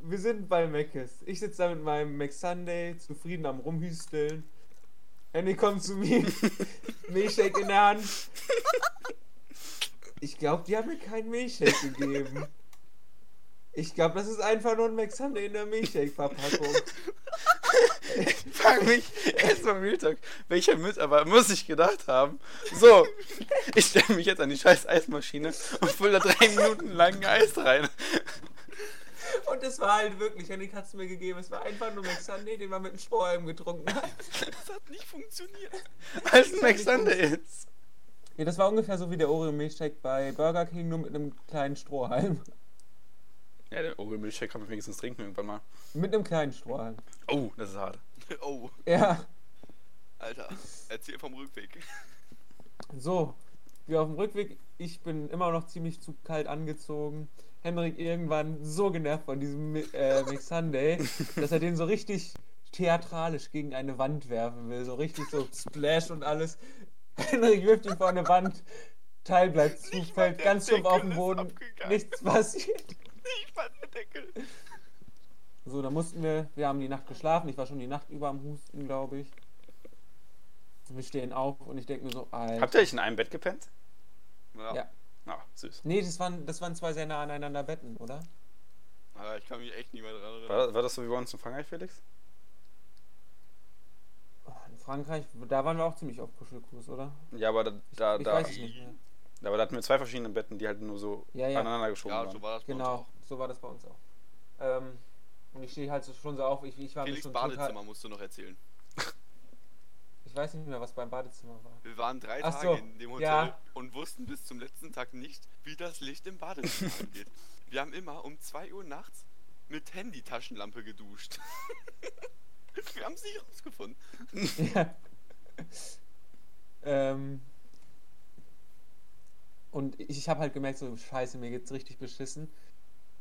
Wir sind bei Meckes. Ich sitze da mit meinem McSunday, zufrieden am Rumhüsteln. Henny kommt zu mir, Milchshake in der Hand. Ich glaube, die haben mir keinen Milchshake gegeben. Ich glaube, das ist einfach nur ein McSunday in der Milchshake-Verpackung. Ich frage mich erstmal Real Talk, welcher Mitarbeiter muss ich gedacht haben? So, ich stelle mich jetzt an die scheiß Eismaschine und fülle da drei Minuten lang Eis rein. Und es war halt wirklich, Henning hat es mir gegeben, es war einfach nur McSunday, den man mit einem Strohhalm getrunken hat. Das hat nicht funktioniert. Es ein McSunday ist. Ja, das war ungefähr so wie der Oreo-Milchshake bei Burger King, nur mit einem kleinen Strohhalm. Ja, den Oreo Milchshake kann man wenigstens trinken irgendwann mal. Mit einem kleinen Strohhalm. Oh, das ist hart. Oh, Ja, Alter, erzähl vom Rückweg. so. Wir auf dem Rückweg, ich bin immer noch ziemlich zu kalt angezogen. Henrik irgendwann so genervt von diesem äh, McSunday, dass er den so richtig theatralisch gegen eine Wand werfen will. So richtig so Splash und alles. Henrik wirft ihn vor eine Wand. Teil bleibt zu, fällt ganz stumpf auf den Boden. Nichts passiert. Ich fand den Deckel. So, da mussten wir, wir haben die Nacht geschlafen. Ich war schon die Nacht über am Husten, glaube ich. Wir stehen auf und ich denke mir so, Alter. Habt ihr euch in einem Bett gepennt? Ja. Ja. Ah, süß. Nee, das waren, das waren zwei sehr nah aneinander Betten, oder? Aber ich kann mich echt nicht mehr dran erinnern. War, war das so wie bei uns in Frankreich, Felix? Oh, In Frankreich, da waren wir auch ziemlich auf Kuschelkurs, oder? Ja, aber da, da, Ich da Aber da hatten wir zwei verschiedene Betten, die halt nur so Ja, ja. aneinander geschoben Ja, waren. so war das bei uns Genau, auch. so war das bei uns auch. Ähm, und ich stehe halt so schon so auf, ich, ich war mir Felix schon Badezimmer total... musst du noch erzählen. Ich weiß nicht mehr, was beim Badezimmer war. Wir waren drei Ach Tage so, in dem Hotel ja. und wussten bis zum letzten Tag nicht, wie das Licht im Badezimmer angeht. Wir haben immer um 2 Uhr nachts mit Handy-Taschenlampe geduscht. Wir haben es nicht rausgefunden. Ja. ähm, und ich, habe halt gemerkt, so scheiße, mir geht's richtig beschissen.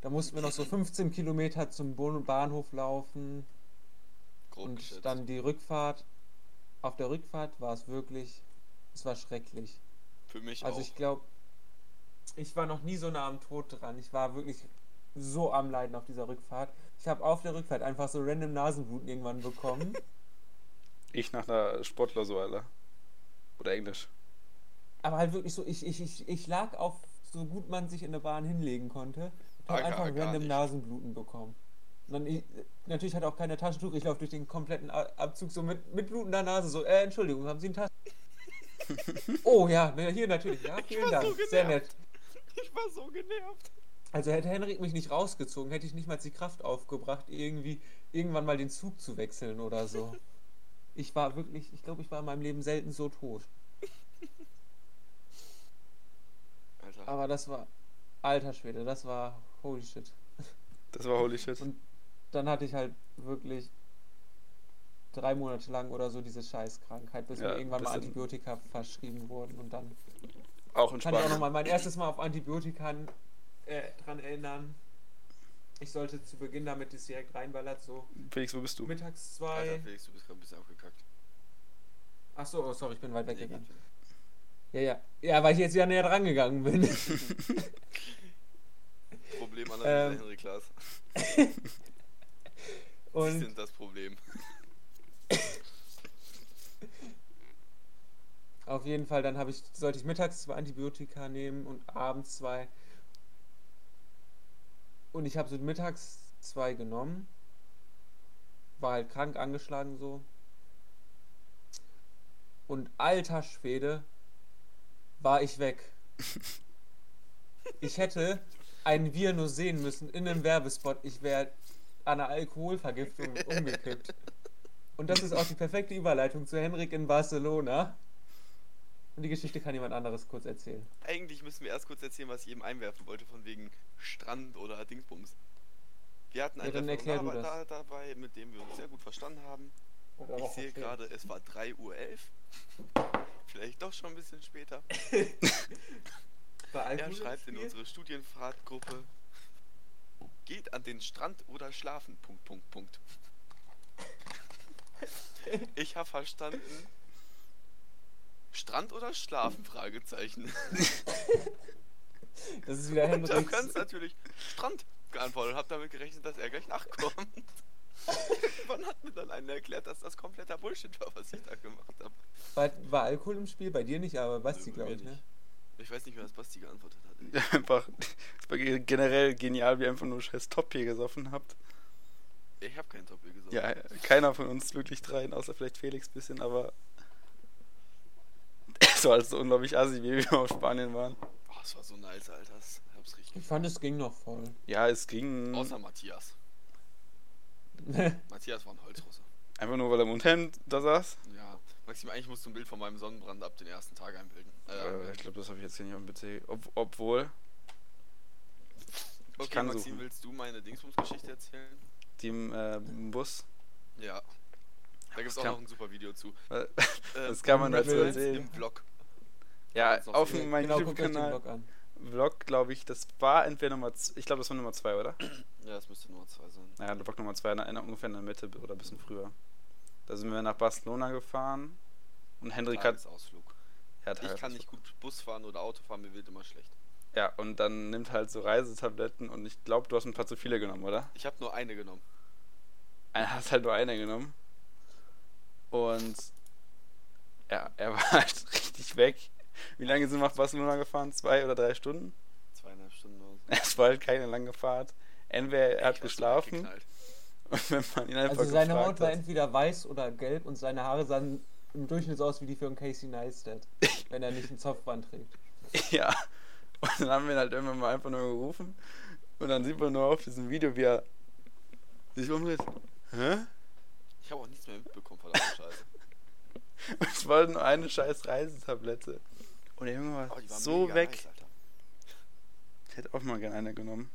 Da mussten wir noch so 15 Kilometer zum Bahnhof laufen Grob und geschätzt. dann die Rückfahrt. Auf der Rückfahrt war es wirklich, es war schrecklich. Für mich Also auch. ich glaube, ich war noch nie so nah am Tod dran. Ich war wirklich so am Leiden auf dieser Rückfahrt. Ich habe auf der Rückfahrt einfach so random Nasenbluten irgendwann bekommen. Ich nach einer Sportklausur, Alter. Oder Englisch. Aber halt wirklich so, ich, ich, ich, ich lag auf, so gut man sich in der Bahn hinlegen konnte, und habe Ah, einfach random nicht. Nasenbluten bekommen. Dann, ich, natürlich hatte auch keine Taschentuch, ich laufe durch den kompletten Abzug so mit, mit blutender Nase, so, äh, Entschuldigung, haben Sie ein Taschentuch? oh ja, hier natürlich, ja, vielen Dank, so sehr nett. Ich war so genervt. Also hätte Henrik mich nicht rausgezogen, hätte ich nicht mal die Kraft aufgebracht, irgendwie irgendwann mal den Zug zu wechseln oder so. Ich war wirklich, ich glaube, ich war in meinem Leben selten so tot. Alter. Aber das war, alter Schwede, das war holy shit. Das war holy shit. Und dann hatte ich halt wirklich drei Monate lang oder so diese Scheißkrankheit, bis Ja, mir irgendwann mal das Antibiotika verschrieben wurden und dann Auch in kann ich auch Spanien. nochmal mein erstes Mal auf Antibiotika äh, dran erinnern. Ich sollte zu Beginn, damit es direkt reinballert, so Felix, wo bist du? mittags zwei. Alter, Felix, du bist gerade ein bisschen abgekackt. Ach so, oh, sorry, ich bin weit Nee, weggegangen. geht Ja, ja. Ja, weil ich jetzt ja näher dran gegangen bin. wieder. Problem an Ähm. Henry Klaas. Sie Und sind das Problem. auf jeden Fall, dann ich, sollte ich mittags zwei Antibiotika nehmen und abends zwei. Und ich habe so mittags zwei genommen. War halt krank angeschlagen so. Und alter Schwede, war ich weg. Ich hätte einen Wir nur sehen müssen in einem Werbespot. Ich wäre an einer Alkoholvergiftung umgekippt. Und das ist auch die perfekte Überleitung zu Henrik in Barcelona. Und die Geschichte kann jemand anderes kurz erzählen. Eigentlich müssen wir erst kurz erzählen, was ich eben einwerfen wollte, von wegen Strand oder Dingsbums. Wir hatten Ja, einen du Referendar da, dabei, mit dem wir uns sehr gut verstanden haben. Ich sehe gerade, es war 3.11 Uhr. Vielleicht doch schon ein bisschen später. Bei Er schreibt in unsere Studienfahrtgruppe, geht an den Strand oder schlafen, Punkt, Punkt, Punkt. Ich habe verstanden, Strand oder schlafen, Fragezeichen. Das ist wieder Und habe ganz Henriks. natürlich Strand geantwortet und habe damit gerechnet, dass er gleich nachkommt. Wann hat mir dann einer erklärt, dass das kompletter Bullshit war, was ich da gemacht habe? War, war Alkohol im Spiel? Bei dir nicht, aber Basti, glaube ich, ne? nicht. Ich weiß nicht, wer das Basti geantwortet hat. Einfach, es war generell genial, wie ihr einfach nur scheiß Top-Bier gesoffen habt. Ich habe keinen Doppel gesagt. Ja, keiner von uns wirklich dreien, außer vielleicht Felix ein bisschen, aber es war so unglaublich assi, wie wir auf Spanien waren. Oh, das war so nice, Alter. Das hab's richtig Ich fand, es ging noch voll. Ja, es ging Außer Matthias. Matthias war ein Holzrusse. einfach nur, weil er im Unterhemd da saß. Ja. Maxim, eigentlich musst du ein Bild von meinem Sonnenbrand ab den ersten Tag einbilden. Äh, Äh, ich glaube, das habe ich jetzt hier nicht am PC. Ob, obwohl, okay, kann Maxim, suchen. willst du meine Dingsbums-Geschichte erzählen? die im äh, Bus. Ja. Da gibt's das auch noch ein super Video zu. Das kann man dazu erzählen. Im Vlog. Ja, auf meinem genau, guckt euch den YouTube-Kanal. Vlog, glaube ich, das war entweder Nummer ich glaube, das war Nummer 2, oder? Ja, das müsste Nummer zwei sein. Naja, Vlog Nummer 2, in, der- ungefähr in der Mitte oder ein bisschen früher. Da sind wir nach Barcelona gefahren und Hendrik hat. Tagesausflug. Ja, Ich kann nicht gut Bus fahren oder Auto fahren, mir wird immer schlecht. Ja, und dann nimmt halt so Reisetabletten und ich glaube, du hast ein paar zu viele genommen, oder? Ich habe nur eine genommen. Er hast halt nur eine genommen. Und ja, er war halt richtig weg. Wie lange sind wir nach Barcelona gefahren? Zwei oder drei Stunden? Zweieinhalb Stunden oder so. Es war halt keine lange Fahrt. Entweder er hat Ich geschlafen und wenn man ihn einfach Also seine Haut war hat, entweder weiß oder gelb und seine Haare sahen im Durchschnitt so aus wie die für einen Casey Neistat. wenn er nicht einen Zopfband trägt. Ja. Und dann haben wir ihn halt irgendwann mal einfach nur gerufen. Und dann sieht man nur auf diesem Video, wie er sich umdreht. Hä? Ich habe auch nichts mehr mitbekommen, verdammte Scheiße. Und es war nur eine scheiß Reisetablette. Und der Junge war, Oh, war so weg. Alter. Ich hätte auch mal gerne eine genommen.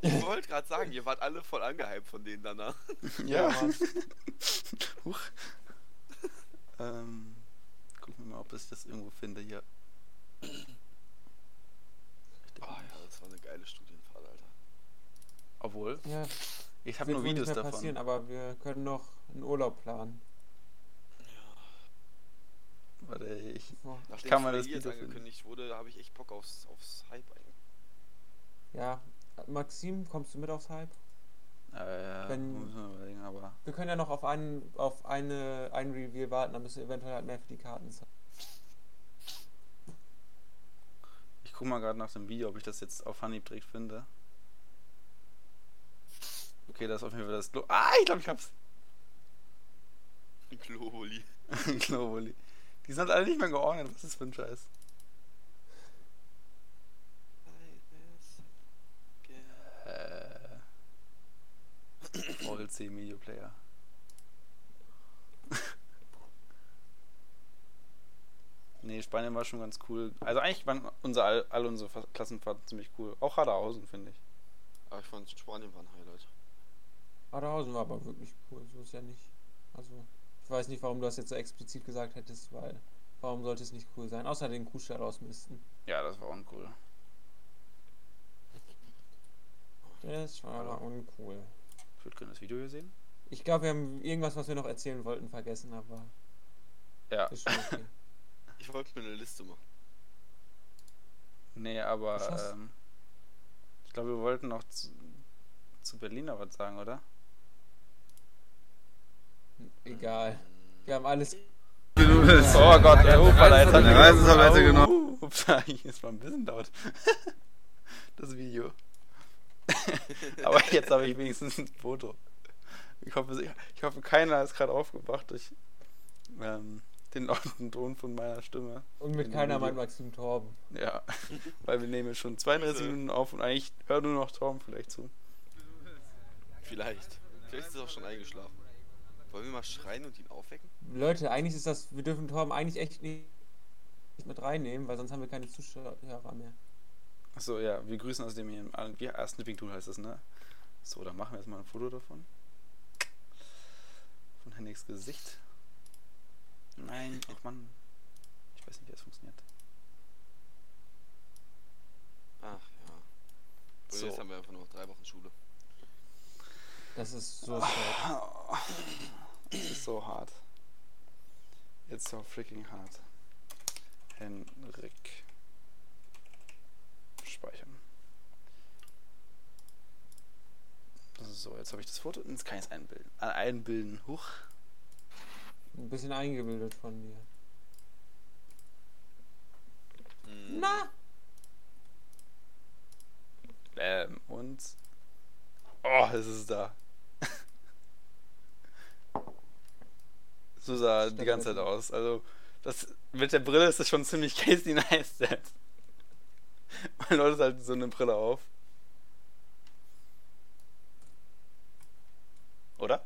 Ich wollte gerade sagen, ihr wart alle voll angehypt von denen danach. Ja. Mann. Huch. ähm, gucken wir mal, ob ich das irgendwo finde hier. Oh ja, das war eine geile Studienfahrt, Alter. Obwohl, Ja, ich habe nur Videos mehr davon. passieren, aber wir können noch einen Urlaub planen. Warte, ich. Oh, Nachdem kann mal das jetzt Video finden. angekündigt wurde, habe ich echt Bock aufs, aufs Hype eigentlich. Ja, Maxim, kommst du mit aufs Hype? Äh, Wenn- muss man überlegen, aber. Wir können ja noch auf einen, auf eine, ein Reveal warten, dann müssen wir eventuell halt mehr für die Karten zahlen. Ich guck mal gerade nach dem Video, ob ich das jetzt auf Anhieb direkt finde. Okay, das ist auf jeden Fall das Glo Ah, ich glaube, ich hab's. Globuli. Globally. Die sind alle nicht mehr geordnet. Was ist für ein Scheiß? Äh. C Media Player. nee, Spanien war schon ganz cool. Also eigentlich waren unser, all, all unsere Fa- Klassenfahrten ziemlich cool. Auch Haderhausen, finde ich. Aber ich fand Spanien war ein Highlight. Aderhausen war aber wirklich cool, so ist ja nicht. Also, ich weiß nicht, warum du das jetzt so explizit gesagt hättest, weil warum sollte es nicht cool sein? Außer den Kuhstall ausmisten. Ja, das war uncool. Das war aber uncool. Ich würde gerne das Video hier sehen. Ich glaube, wir haben irgendwas, was wir noch erzählen wollten, vergessen, aber Ja. ist schon okay. Ich wollte mir eine Liste machen. Nee, aber ähm, ich glaube, wir wollten noch zu, zu Berlin noch was sagen, oder? Egal. Wir haben alles. Oh Gott, der Eine Reisetablette Oh, genommen. Ups, ist mal ein bisschen laut. Das Video. Aber jetzt habe ich wenigstens ein Foto. Ich hoffe, ich hoffe keiner ist gerade aufgewacht durch ähm, den lauten Ton von meiner Stimme. Und mit keiner meint Maxim Torben. Ja, weil wir nehmen jetzt schon 32 Bitte. Minuten auf und eigentlich hört nur noch Torben vielleicht zu. Vielleicht. Vielleicht ist er auch schon eingeschlafen. Wollen wir mal schreien und ihn aufwecken? Leute, eigentlich ist das. Wir dürfen Torben eigentlich echt nicht nicht mit reinnehmen, weil sonst haben wir keine Zuschauer mehr. Achso, ja, wir grüßen aus dem hier. im- Wie ah, Snipping Tool heißt das, ne? So, dann machen wir jetzt mal ein Foto davon. Von Hennigs Gesicht. Nein, ach Mann. Ich weiß nicht, wie das funktioniert. Ach ja. Und So. jetzt haben wir einfach nur noch drei Wochen Schule. Das ist so sad. Das ist so hart. It's so freaking hard. Henrik. Speichern. So, jetzt habe ich das Foto. Jetzt kann ich es einbilden. Äh, einbilden. Huch. Ein bisschen eingebildet von dir. Hm. Na! Ähm, und. Oh, es ist da. So sah die ganze Zeit aus. Also, das mit der Brille ist das schon ziemlich Casey Neistat. Man läutet halt so eine Brille auf. Oder?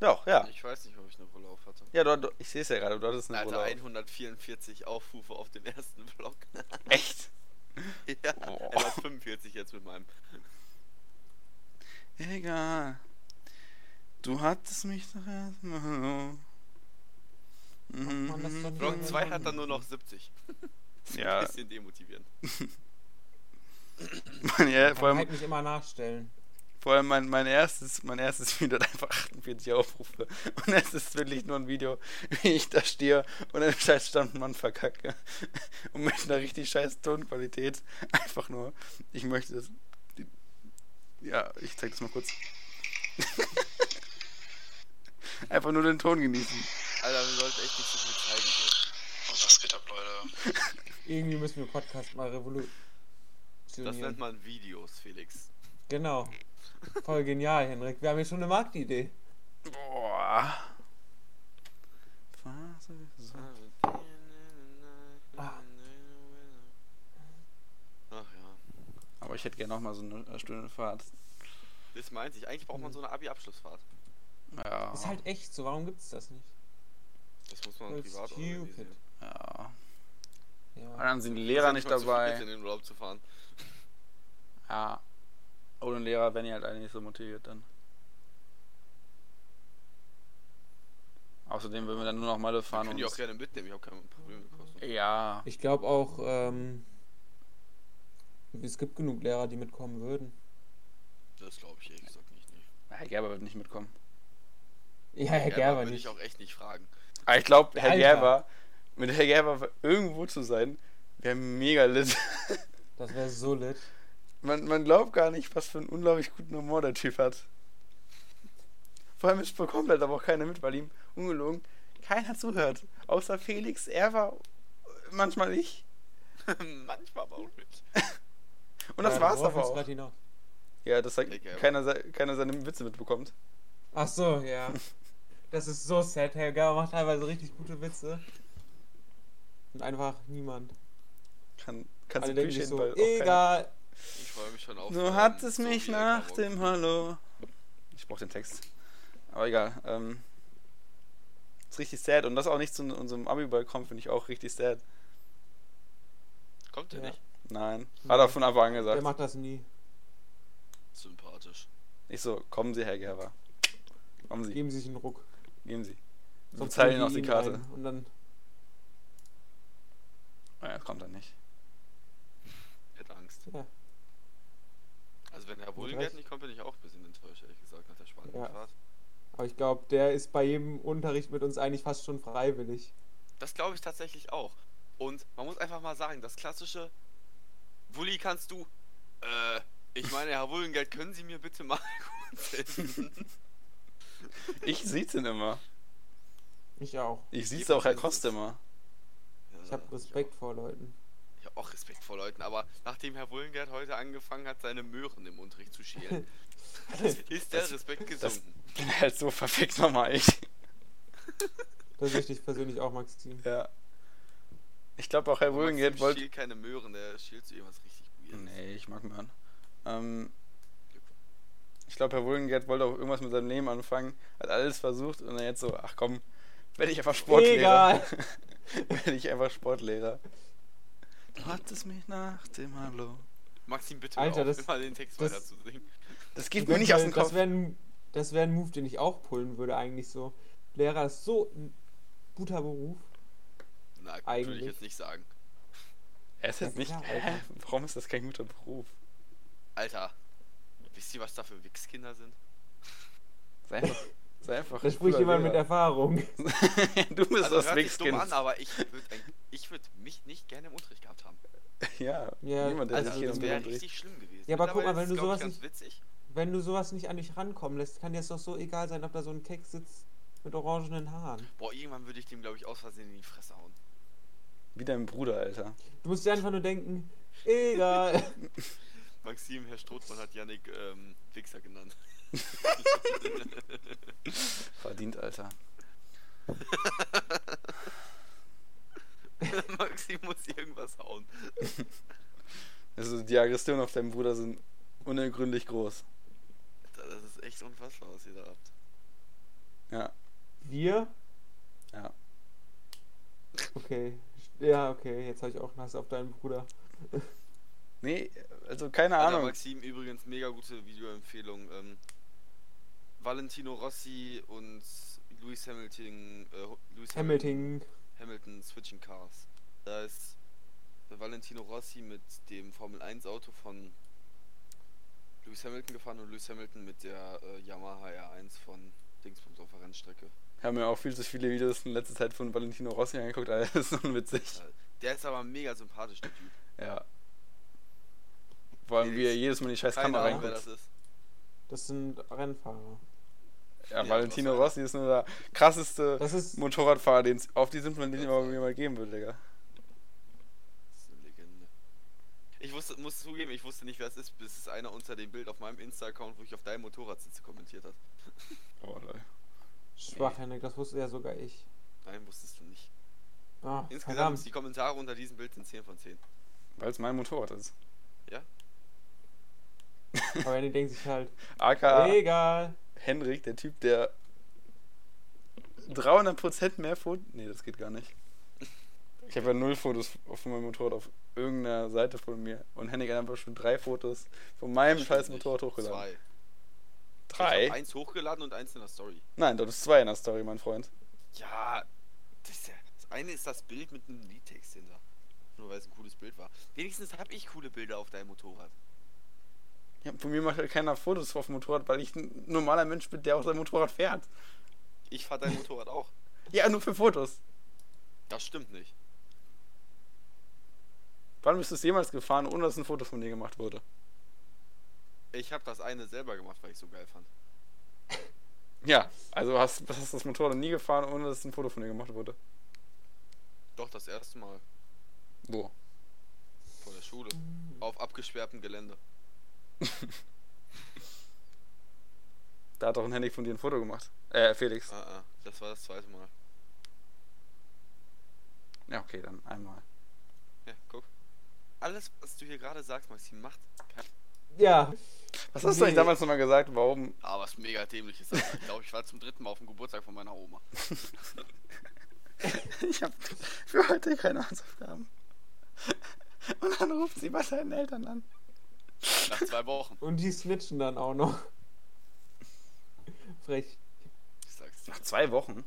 Doch, ja. Ich weiß nicht, ob ich eine Brille auf hatte. Ja, du, du, ich sehe es ja gerade, du hattest eine Alter, Brille auf. 144 Aufrufe auf den ersten Vlog. Echt? ja, Oh. 145 jetzt mit meinem. Egal. Du hattest mich doch erstmal. Mhm. Doch Vlog Mhm. 2 hat dann nur noch 70. Ja. Ein bisschen demotivierend. Mann, ja, Kann vor allem, halt nicht immer nachstellen. vor allem mein, mein, erstes, mein erstes Video hat einfach 48 Aufrufe. Und es ist wirklich nur ein Video, wie ich da stehe und einen scheiß Standmann verkacke. Und mit einer richtig scheiß Tonqualität. Einfach nur, ich möchte das. Ja, ich zeig das mal kurz. Einfach nur den Ton genießen. Alter, wir sollten echt nicht so viel zeigen. Hier. Und was geht ab, Leute? Irgendwie müssen wir Podcast mal revolutionieren. Das nennt man Videos, Felix. Genau. Voll genial, Henrik. Wir haben hier schon eine Marktidee. Boah. Ah. Ach ja. Aber ich hätte gerne noch mal so eine äh, Stunde Fahrt. Das meint ich. Eigentlich braucht man so eine Abi-Abschlussfahrt. Ja. Ist halt echt so, warum gibt's das nicht? Das muss man Voll privat stupid. organisieren. ja. Ja. Und dann sind die Lehrer nicht dabei. in den Urlaub zu fahren. Ja. Ohne Lehrer wären die halt eigentlich so motiviert dann. Außerdem würden wir dann nur noch Malle fahren können die auch gerne mitnehmen. Ich habe kein Problem mit Kosten. ja. Ich glaube auch, ähm, es gibt genug Lehrer, die mitkommen würden. Das glaube ich ehrlich gesagt nicht. Nee. Herr Gerber wird nicht mitkommen. Ja, Herr Ja, Gerber würde nicht. ich auch echt nicht fragen. Aber ich glaube, Herr Alter. Gerber, mit Herr Gerber irgendwo zu sein, wäre mega lit. Das wäre so lit. Man, man glaubt gar nicht, was für einen unglaublich guten Humor der Typ hat. Vor allem ist bekommt halt aber auch keiner mit, weil ihm ungelogen keiner zuhört. Außer Felix, er war manchmal ich. Manchmal aber auch nicht. Und das Ja, war's aber auch. Ja, dass Herr Gerber. keiner, keiner seine Witze mitbekommt. Ach so, ja. Das ist so sad. Herr Gerber macht teilweise richtig gute Witze. Und einfach niemand. Kann, kannst Alle du denken so, egal. Ich freue mich schon auf. So ähm, hat es so mich nach dem Hallo. Ich brauch den Text. Aber egal. Ähm, ist richtig sad. Und das auch nicht zu unserem Abi-Ball kommt, finde ich auch richtig sad. Kommt der Ja. nicht? Nein. Hat er von Anfang an Der gesagt. macht das nie. Sympathisch. Ich so, kommen Sie, Herr Gerber. Kommen Sie, Geben sich einen Ruck. Geben Sie. Bezahlen holen Ihnen auch die Karte. ein Und dann, Naja, kommt dann nicht. Hätte Angst. ja. Also wenn Herr Recht. nicht kommt, bin ich auch ein bisschen enttäuscht, ehrlich gesagt, nach der spannenden Ja. Fahrt. Aber ich glaube, der ist bei jedem Unterricht mit uns eigentlich fast schon freiwillig. Das glaube ich tatsächlich auch. Und man muss einfach mal sagen, das klassische Wulli kannst du. Äh, ich meine, Herr Wohlengeld, können Sie mir bitte mal gut senden? Ich sieht's ihn immer. Ich auch. Ich sieht's Gib auch Herr Kost immer. Ich habe Respekt vor Leuten. Ich habe auch Respekt vor Leuten, aber nachdem Herr Wohlengeld heute angefangen hat, seine Möhren im Unterricht zu schälen, ist der das- Respekt das- gesunken. Bin halt so verfickt nochmal ich. Das sehe ich dich persönlich auch, Maxim. Ja. Ich glaube auch Herr Maxim wollte. schielt keine Möhren, der schielt zu irgendwas richtig weirdes. Nee, ich mag Möhren. Ähm, ich glaube, Herr Wohlengeld wollte auch irgendwas mit seinem Leben anfangen, hat alles versucht und dann jetzt so, ach komm, werde ich einfach Sportlehrer. Egal. werde ich einfach Sportlehrer. Du hattest mich nach dem Hallo. Maxim, bitte Alter, auf, das- immer den Text das- weiter zu singen. Das geht mir nicht aus dem das Kopf. wäre ein, das wär ein Move, den ich auch pullen würde, eigentlich so. Lehrer ist so ein guter Beruf. Na, gut, würde Eigentlich. ich jetzt nicht sagen. Er ist jetzt nicht. klar, Hä? Alter. Warum ist das kein guter Beruf? Alter, wisst ihr, was da für Wichskinder sind? Sei einfach. Sei einfach Da ein spricht jemand mit. Erfahrung. du bist Also das sich dumm an, aber ich würde ich würd mich nicht gerne im Unterricht gehabt haben. Ja, Ja, niemand, der Also sich Also, hier das im wäre Unterricht. richtig schlimm gewesen. Ja, aber guck mal, wenn du es, sowas ich, ganz witzig. Wenn du sowas nicht an dich rankommen lässt, kann dir das doch so egal sein, ob da so ein Keck sitzt mit orangenen Haaren. Boah, irgendwann würde ich dem, glaube ich, aus Versehen in die Fresse hauen. Wie dein Bruder, Alter. Du musst dir einfach nur denken, egal. Maxim, Herr Strothmann hat Yannick ähm, Wichser genannt. Verdient, Alter. Maxim muss irgendwas hauen. Also die Aggressionen auf deinen Bruder sind unergründlich groß. Das ist echt unfassbar, was ihr da habt. Ja. Wir? Ja. Okay. Ja, okay, jetzt habe ich auch Nass auf deinen Bruder. Nee, also keine Alter, Ahnung. Maxim, übrigens mega gute Videoempfehlung. Ähm, Valentino Rossi und Lewis Hamilton, äh, Lewis Hamilton. Hamilton Switching Cars. Da ist Valentino Rossi mit dem Formel 1 Auto von Lewis Hamilton gefahren und Lewis Hamilton mit der äh, Yamaha R1 von Dingsbums auf der Rennstrecke. Ich habe mir auch viel zu viele Videos in letzter Zeit von Valentino Rossi angeguckt, Alter. Das ist unwitzig. Der ist aber mega sympathisch, der Typ. Ja. Vor allem, wie er jedes Mal in die scheiß Kamera wer reinguckt. das ist. Das sind Rennfahrer. Ja, Ja, Valentino was- Rossi ist nur der krasseste Das ist. Motorradfahrer, den es auf diesem Planeten überhaupt mal geben würde, Digga. Das ist eine Legende. Ich wusste, muss zugeben, ich wusste nicht, wer es ist, bis es einer unter dem Bild auf meinem Insta-Account, wo ich auf deinem Motorrad sitze, kommentiert hat. Oh, lol. Schwach, Henrik, das wusste ja sogar ich. Nein, wusstest du nicht. Ah, Insgesamt verdammt. die Kommentare unter diesem Bild sind 10 von 10. Weil es mein Motorrad ist. Aber Henrik denkt sich halt, AK egal. Henrik, der Typ, der 300% mehr Fotos. Nee, das geht gar nicht. Ich habe ja null Fotos von meinem Motorrad auf irgendeiner Seite von mir. Und Henrik hat einfach schon drei Fotos von meinem scheiß. Motorrad hochgeladen. Zwei. Ich Drei? hab eins hochgeladen und eins in der Story. Nein, das ist zwei in der Story, mein Freund. Ja, das, ist ja, das eine ist das Bild mit einem Liedtext hinter. Nur weil es ein cooles Bild war. Wenigstens habe ich coole Bilder auf deinem Motorrad. Ja, von mir macht halt keiner Fotos auf dem Motorrad, weil ich ein normaler Mensch bin, der auch sein Motorrad fährt. Ich fahr dein Motorrad auch. Ja, nur für Fotos. Das stimmt nicht. Wann bist du es jemals gefahren, ohne dass ein Foto von dir gemacht wurde? Ich habe das eine selber gemacht, weil ich so geil fand. Ja, also hast, hast das Motorrad nie gefahren, ohne dass ein Foto von dir gemacht wurde. Doch, das erste Mal Wo? vor der Schule. Auf abgesperrtem Gelände. Da hat doch ein Henrik von dir ein Foto gemacht. Äh, Felix. Ah, ah, das war das zweite Mal. Ja, okay, dann einmal. Ja, guck. Alles, was du hier gerade sagst, Maxim, macht kein... Ja, Was hast du eigentlich Nee. damals nochmal gesagt? Warum? Aber was mega dämlich ist. Alter. Ich glaube, ich war zum dritten Mal auf dem Geburtstag von meiner Oma. Ich habe für heute keine Hausaufgaben. Und dann ruft sie bei seinen Eltern an. Nach zwei Wochen. und die snitchen dann auch noch. Frech. Ich sag's dir. Nach zwei Wochen?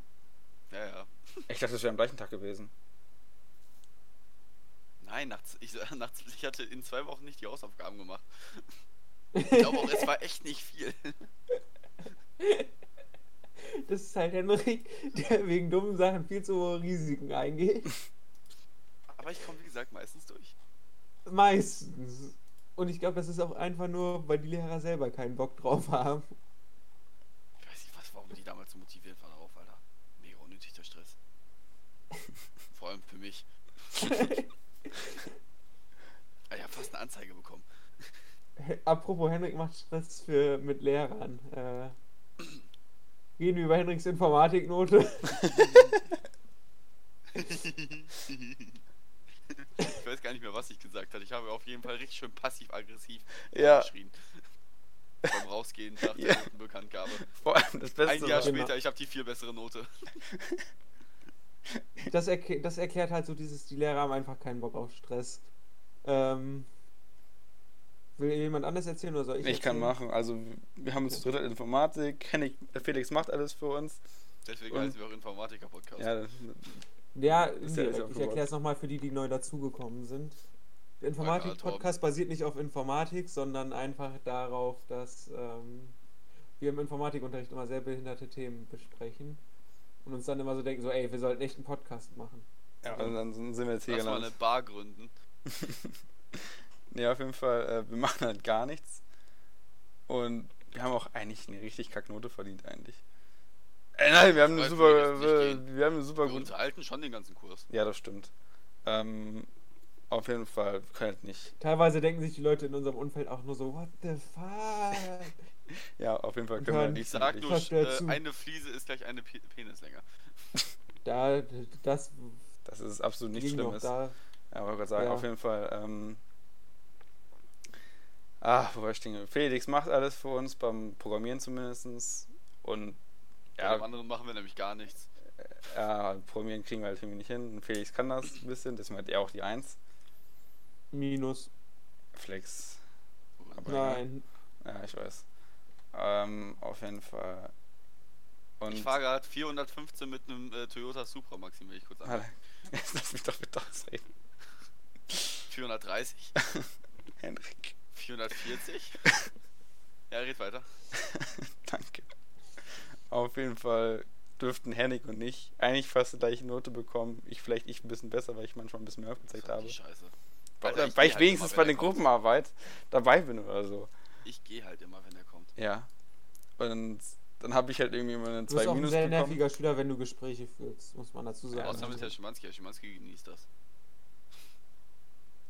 Ja, ja. Ich dachte, das wäre am gleichen Tag gewesen. Nein, nach, z- ich, nach, z- ich hatte in zwei Wochen nicht die Hausaufgaben gemacht. Ich glaube auch, es war echt nicht viel. Das ist halt Henrik, der wegen dummen Sachen viel zu hohe Risiken eingeht. Aber ich komme, wie gesagt, meistens durch. Meistens. Und ich glaube, das ist auch einfach nur, weil die Lehrer selber keinen Bock drauf haben. Ich weiß nicht, was, warum die damals so motiviert waren darauf, Alter. Mega unnötig der Stress. Vor allem für mich. Ah, Ich habe fast eine Anzeige bekommen. Apropos Henrik macht Stress für, mit Lehrern. Äh, reden wir über Henriks Informatiknote. Ich weiß gar nicht mehr, was ich gesagt habe. Ich habe auf jeden Fall richtig schön passiv-aggressiv Ja. geschrien. Beim Rausgehen nach der Ja. Notenbekanntgabe. Vor allem das Beste Ein Jahr später, ich habe die viel bessere Note. Das, erk das erklärt halt so dieses, die Lehrer haben einfach keinen Bock auf Stress. Ähm, will jemand anders erzählen oder soll ich? ich kann erzählen? machen. Also, wir haben uns zu dritt Informatik. Henrik, äh, Felix macht alles für uns. Deswegen heißen wir auch Informatiker-Podcast. Ja, Ja, Ist ja- ich erkläre es nochmal für die, die neu dazugekommen sind. Der. Informatik-Podcast basiert nicht auf Informatik, sondern einfach darauf, dass ähm, wir im Informatikunterricht immer sehr behinderte Themen besprechen und uns dann immer so denken, so, ey, wir sollten echt einen Podcast machen. ja und dann sind wir jetzt hier Lass mal eine. Bar gründen. Nee, auf jeden Fall, äh, wir machen halt gar nichts. Und wir haben auch eigentlich eine richtig Kacknote verdient, eigentlich. Äh, nein, wir haben eine super, wir wir haben eine super Wir gute. unterhalten schon den ganzen Kurs. Ja, das stimmt. Ähm, auf jeden Fall, wir können halt nicht. Teilweise denken sich die Leute in unserem Umfeld auch nur so, what the fuck? Ja, auf jeden Fall können wir nicht. Ich sag nur, äh, eine Fliese ist gleich eine Pe Penislänge. Da, das dass es absolut nichts Schlimmes. da. Ja, wollte gerade sagen, Ja. auf jeden Fall. Ähm, ah, wo war ich stehen? Felix macht alles für uns, beim Programmieren zumindest. Und Bei dem ja, anderen machen wir nämlich gar nichts. ja, Programmieren kriegen wir halt irgendwie nicht hin. Felix kann das ein bisschen, deswegen hat er auch die Eins. Minus. Flex. Aber Nein. Ja, ich weiß. Ähm, auf jeden Fall. Und Ich fahre gerade 415 mit einem äh, Toyota Supra, Maxim, will ich kurz sagen. Jetzt lass mich doch bitte ausreden. 430, Henrik. 440. ja, red weiter. Danke. Auf jeden Fall dürften Henrik und ich eigentlich fast die gleiche Note bekommen. Ich vielleicht ich ein bisschen besser, weil ich manchmal ein bisschen mehr aufgezeigt habe. Scheiße. Weil, Alter, ich weil ich halt wenigstens immer, bei er kommt. Gruppenarbeit dabei bin oder so. Ich gehe halt immer, wenn er kommt. Ja. Und dann habe ich halt irgendwie immer eine Du bist 2 auch ein Minus sehr bekommen. nerviger Schüler, wenn du Gespräche führst, muss man dazu sagen. Außer mit Herr Schimanski. Herr Schimanski genießt das.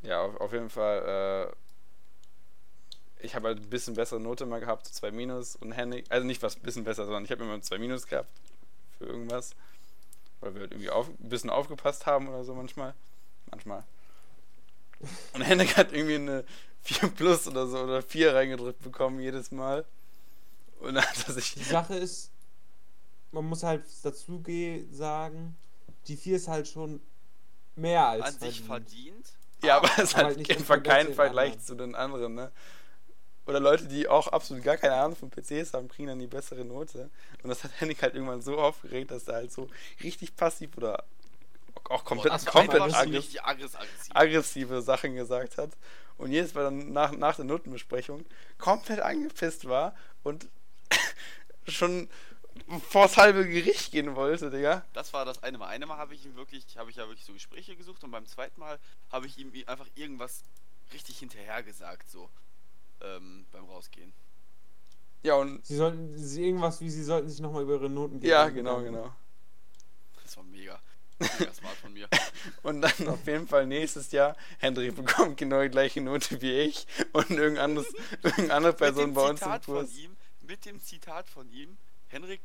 Ja, auf, auf jeden Fall. Ich habe halt ein bisschen bessere Note mal gehabt, so 2 Minus und Henrik. Also nicht was ein bisschen besser, sondern ich habe immer 2 Minus gehabt für irgendwas. Weil wir halt irgendwie auf, ein bisschen aufgepasst haben oder so manchmal. Manchmal. Und Henrik hat irgendwie eine 4 Plus oder so oder 4 reingedrückt bekommen jedes Mal. Und dann hat er sich. Die Sache ist, man muss halt dazu ge- sagen, die 4 ist halt schon mehr als An sich verdient. verdient. Ja, aber es im Fall Vergleich keinen Vergleich anderen. zu den anderen, ne? Oder Leute, die auch absolut gar keine Ahnung von PCs haben, kriegen dann die bessere Note. Und das hat Henrik halt irgendwann so aufgeregt, dass er halt so richtig passiv oder auch komplett, war komplett aggress aggressiv. aggressive Sachen gesagt hat. Und jedes Mal dann nach, nach der Notenbesprechung komplett angepisst war und schon vors halbe Gericht gehen wollte, Digga. Das war das eine Mal. Eine Mal habe ich ihm wirklich, habe ich ja wirklich so Gespräche gesucht und beim zweiten Mal habe ich ihm einfach irgendwas richtig hinterher gesagt, so ähm, beim Rausgehen. Ja, und Sie sollten sie irgendwas wie sie sollten sich nochmal über ihre Noten ja, geben. genau, genau. Das war mega. Mega smart von mir. Und dann auf jeden Fall nächstes Jahr, Hendrik bekommt genau die gleiche Note wie ich und irgendeine, anderes, irgendeine andere Person mit bei dem uns im Zitat von Kurs. ihm, mit dem Zitat von ihm, Henrik,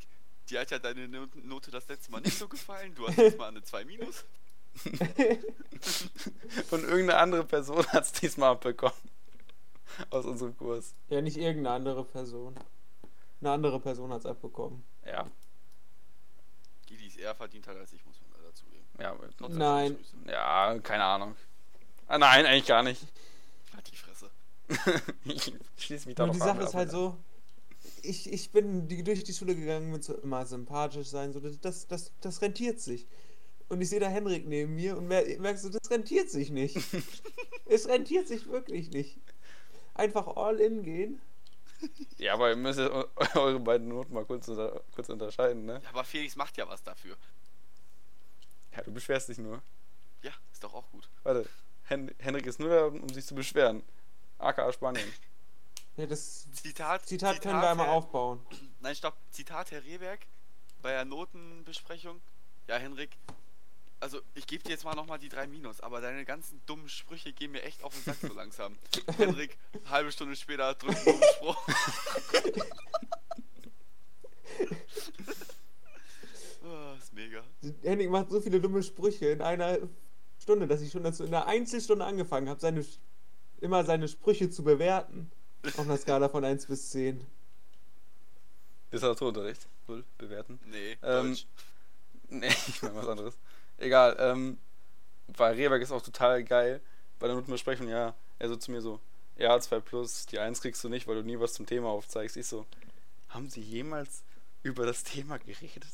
dir hat ja deine No- Note das letzte Mal nicht so gefallen, du hast jetzt mal eine 2 minus. Und irgendeine andere Person hat es diesmal abbekommen. Aus unserem Kurs. Ja, nicht irgendeine andere Person. Eine andere Person hat es abbekommen. Ja, Die, die es eher verdient hat als ich, muss man dazu geben. ja, Trotzdem Nein. ja, keine Ahnung. Ah, nein, eigentlich gar nicht. Halt die Fresse. ich schließe mich da Nur die Sache ist halt so, ich, ich bin die, durch die Schule gegangen mit so immer sympathisch sein, so das, das, das rentiert sich. Und ich sehe da Henrik neben mir und mer merkst du, das rentiert sich nicht. es rentiert sich wirklich nicht. Einfach all in gehen. Ja, aber ihr müsst eure beiden Noten mal kurz, unter, kurz unterscheiden, ne? Ja, aber Felix macht ja was dafür. Ja, du beschwerst dich nur. Ja, ist doch auch gut. Warte, Hen Henrik ist nur da, um sich zu beschweren. AKA Spanien. Ja, das Zitat, Zitat können wir einmal aufbauen. Nein, stopp. Zitat Herr Rehberg bei der Notenbesprechung. Ja, Henrik, also ich gebe dir jetzt mal nochmal die 3 Minus, aber deine ganzen dummen Sprüche gehen mir echt auf den Sack so langsam. Henrik, halbe Stunde später drückt einen dummen Spruch. oh, ist mega. Henrik macht so viele dumme Sprüche in einer Stunde, dass ich schon dazu in einer Einzelstunde angefangen habe, seine, immer seine Sprüche zu bewerten. Auf einer Skala von 1 bis 10. Literaturunterricht. Cool, bewerten. Nee, Ähm, Deutsch. Nee, ich meine was anderes. Egal, ähm, bei Rehberg ist auch total geil. Bei der Notenbesprechung, ja, er so zu mir so, ja, 2 plus, die 1 kriegst du nicht, weil du nie was zum Thema aufzeigst. Ich so, haben sie jemals über das Thema geredet?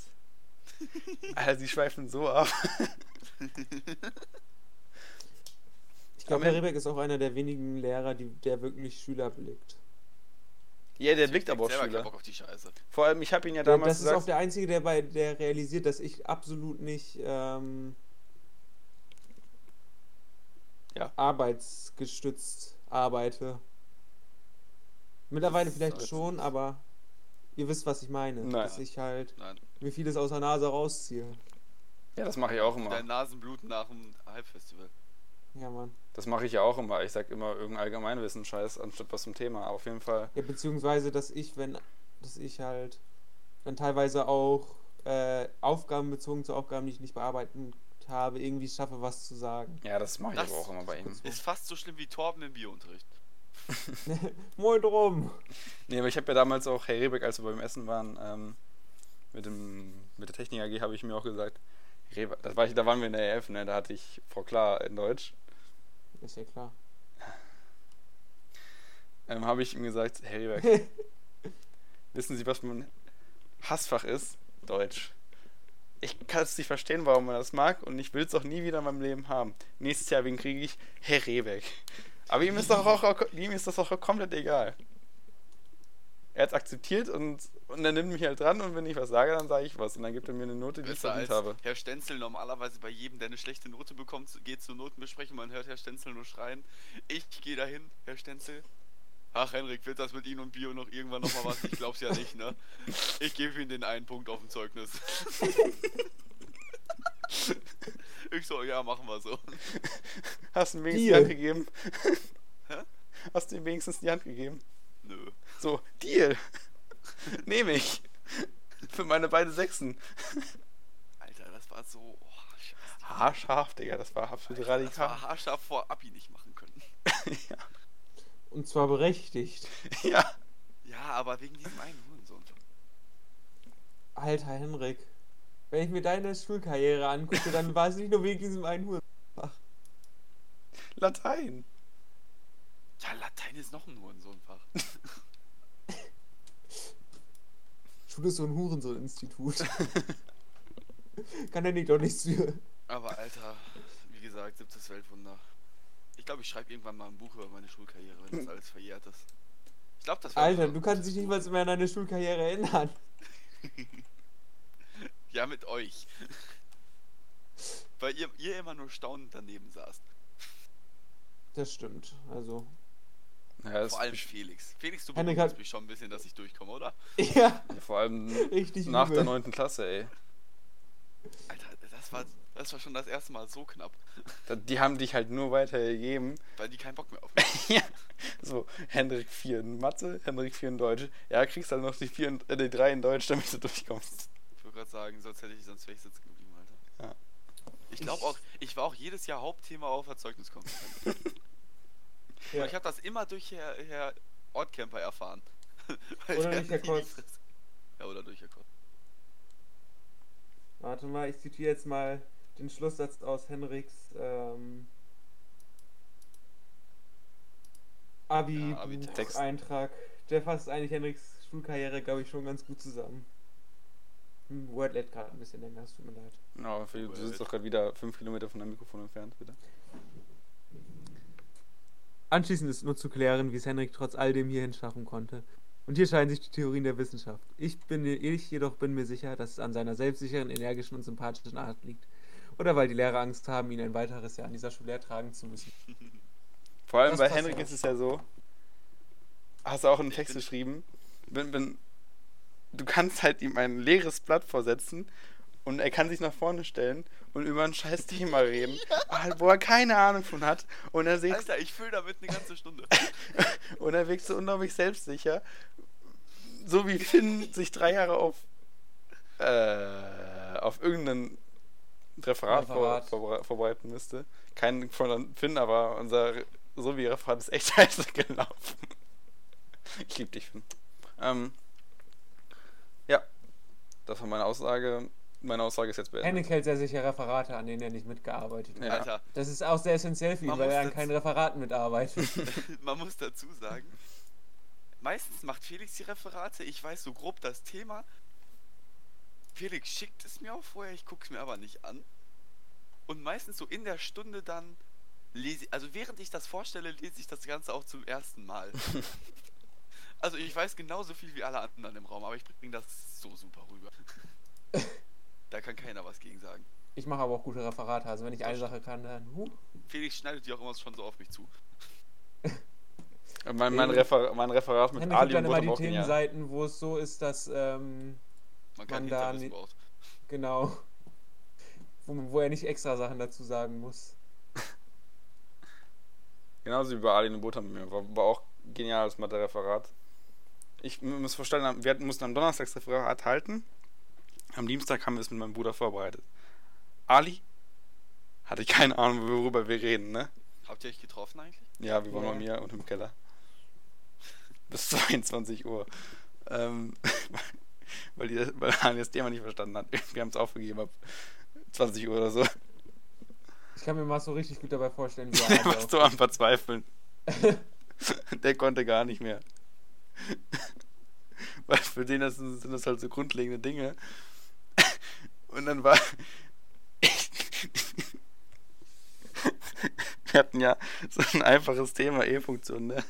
Alter, sie schweifen so ab. Ich glaube, Herr Rebeck ist auch einer der wenigen Lehrer, die, der wirklich Schüler blickt. Ja, der blickt aber auf Schüler. Bock auf die Scheiße. Vor allem, ich habe ihn ja damals das ist auch gesagt, der Einzige, der bei der realisiert, dass ich absolut nicht ähm, Ja. arbeitsgestützt arbeite. Mittlerweile Das vielleicht ist- schon, aber ihr wisst, was ich meine. Nein. Dass ich halt Nein. mir vieles aus der Nase rausziehe. ja, das mache ich auch immer. Dein Nasenbluten nach dem Halbfestival. Ja, Mann. Das mache ich ja auch immer. Ich sag immer irgendein Allgemeinwissen-Scheiß anstatt was zum Thema. Aber auf jeden Fall. Ja, beziehungsweise, dass ich, wenn, dass ich halt dann teilweise auch äh, Aufgaben bezogen zu Aufgaben, die ich nicht bearbeitet habe, irgendwie schaffe, was zu sagen. Ja, das mache ich Das aber auch immer bei ihm. Ist fast so schlimm wie Torben im Biounterricht. Moin drum! Nee, aber ich habe ja damals auch, Herr Rebeck, als wir beim Essen waren, ähm, mit, dem, mit der Technik AG, habe ich mir auch gesagt, Rebeck, das war ich, da waren wir in der EF, ne, da hatte ich Frau Klar in Deutsch, Ist ja klar. ähm, habe ich ihm gesagt, Herr Rebeck, wissen Sie, was mein Hassfach ist? Deutsch. Ich kann es nicht verstehen, warum man das mag und ich will es auch nie wieder in meinem Leben haben. Nächstes Jahr, wen kriege ich? Herr Rebeck. Aber ihm ist, doch auch, ihm ist das auch komplett egal. Er hat es akzeptiert und, und er nimmt mich halt dran und wenn ich was sage, dann sage ich was. Und dann gibt er mir eine Note, die ich Besser verdient als habe. Herr Stenzel normalerweise bei jedem, der eine schlechte Note bekommt, geht zur Notenbesprechung, man hört Herr Stenzel nur schreien. Ich gehe dahin, Herr Stenzel. Ach, Henrik, wird das mit Ihnen und Bio noch irgendwann nochmal was? Ich glaub's ja nicht, ne? Ich gebe Ihnen den einen Punkt auf dem Zeugnis. ich so, ja, machen wir so. Hast du ihm wenigstens die. Hand gegeben? Hä? Hast du ihm wenigstens die Hand gegeben? Nö. So, Deal. Nehme ich. Für meine beiden Sechsen. Alter, das war so. Oh, scheiße. Haarscharf, Digga, das war absolut Alter, das radikal. war haarscharf vor Abi nicht machen können. ja. Und zwar berechtigt. ja. Ja, aber wegen diesem einen Hurensohn. Alter Henrik, wenn ich mir deine Schulkarriere angucke, dann war es nicht nur wegen diesem einen Huren. Latein. Ja, Latein ist noch ein Hurensohnfach. Schule ist so ein Hurensohn-Institut. Kann der nicht doch nichts für. Aber Alter, wie gesagt, siebtes Weltwunder. Ich glaube, ich schreibe irgendwann mal ein Buch über meine Schulkarriere, wenn das alles verjährt ist. Ich glaube, das Alter, du kannst dich nicht mal mehr an deine Schulkarriere erinnern. Ja, mit euch. Weil ihr, ihr immer nur staunend daneben saßt. Das stimmt. Also. Ja, Vor allem Felix. Felix, du hat- mich schon ein bisschen, dass ich durchkomme, oder? Ja, vor allem richtig nach übel. der 9. Klasse, ey. Alter, das war, das war schon das erste Mal so knapp. Die haben dich halt nur weitergegeben. Weil die keinen Bock mehr auf mich ja. So, Hendrik 4 in Mathe, Hendrik 4 in Deutsch. Ja, kriegst halt noch die, 4 in, äh, die 3 in Deutsch, damit du durchkommst. Ich wollte gerade sagen, sonst hätte ich sonst wäre ich sitzen geblieben, Alter. Ja. Ich glaube auch, ich war auch jedes Jahr Hauptthema auf Erzeugniskonferenz. Ja. Ich habe das immer durch Herr, Herr Ortcamper erfahren. Oder der durch Herr. Fresse- Ja, oder durch Herr Kotz. Warte mal, ich zitiere jetzt mal den Schlusssatz aus Henriks ähm, Abi, Ja, Eintrag. Der fasst eigentlich Henriks Schulkarriere, glaube ich, schon ganz gut zusammen. Hm, Word lädt gerade ein bisschen länger, es tut mir leid. Philipp, du sitzt doch gerade wieder 5 Kilometer von deinem Mikrofon entfernt, bitte. Anschließend ist nur zu klären, wie es Henrik trotz all dem hierhin schaffen konnte. Und hier scheinen sich die Theorien der Wissenschaft. Ich bin ich jedoch bin mir sicher, dass es an seiner selbstsicheren, energischen und sympathischen Art liegt. Oder weil die Lehrer Angst haben, ihn ein weiteres Jahr an dieser Schule ertragen zu müssen. Vor allem Das bei Henrik ja. ist es ja so, hast du auch einen Text bin- geschrieben, wenn, wenn, du kannst halt ihm ein leeres Blatt vorsetzen und er kann sich nach vorne stellen und über ein scheiß Thema reden, halt, wo er keine Ahnung von hat und er, sieht, Alter, ich fülle damit eine ganze Stunde. und er wirkt so unglaublich selbstsicher, so wie Finn sich drei Jahre auf, äh, auf irgendein Referat, Referat. Vor, vor, vorbereiten müsste. Kein von Finn, aber unser so wie Referat ist echt scheiße gelaufen. Ich liebe dich, Finn. Ähm, ja, das war meine Aussage. Meine Aussage ist jetzt beendet. Henrik hält sehr sicher Referate, an denen er nicht mitgearbeitet hat. Ja. Alter, Das ist auch sehr essentiell für ihn, Man weil er an keinen Referaten mitarbeitet. man muss dazu sagen, meistens macht Felix die Referate, ich weiß so grob das Thema. Felix schickt es mir auch vorher, ich gucke es mir aber nicht an. Und meistens so in der Stunde dann lese also während ich das vorstelle, lese ich das Ganze auch zum ersten Mal. also ich weiß genauso viel wie alle anderen im Raum, aber ich bringe das so super rüber. Da kann keiner was gegen sagen. Ich mache aber auch gute Referate, also wenn ich eine Sache kann, dann huh. Felix schneidet die auch immer schon so auf mich zu. Mein, mein. Refer mein Referat mit Henrik Ali und immer die. Themenseiten, wo es so ist, dass, ähm, Man kann Man da braucht. genau, wo, wo er nicht extra Sachen dazu sagen muss. Genauso wie bei Ali und Butter mit mir. War, war auch genial das Mathe-Referat. Ich muss vorstellen, wir mussten am Donnerstag das Referat halten. Am Dienstag haben wir es mit meinem Bruder vorbereitet. Ali hatte keine Ahnung, worüber wir reden, ne? Habt ihr euch getroffen eigentlich? Ja, wir waren Ja. bei mir und im Keller. Bis 22 Uhr. Ähm, weil, die, weil Ali das Thema nicht verstanden hat. Wir haben es aufgegeben ab 20 Uhr oder so. Ich kann mir mal so richtig gut dabei vorstellen, wie er Der war so am Verzweifeln. Der konnte gar nicht mehr. Weil für den das sind, sind das halt so grundlegende Dinge. Und dann war. Wir hatten ja so ein einfaches Thema, E-Funktion, ne?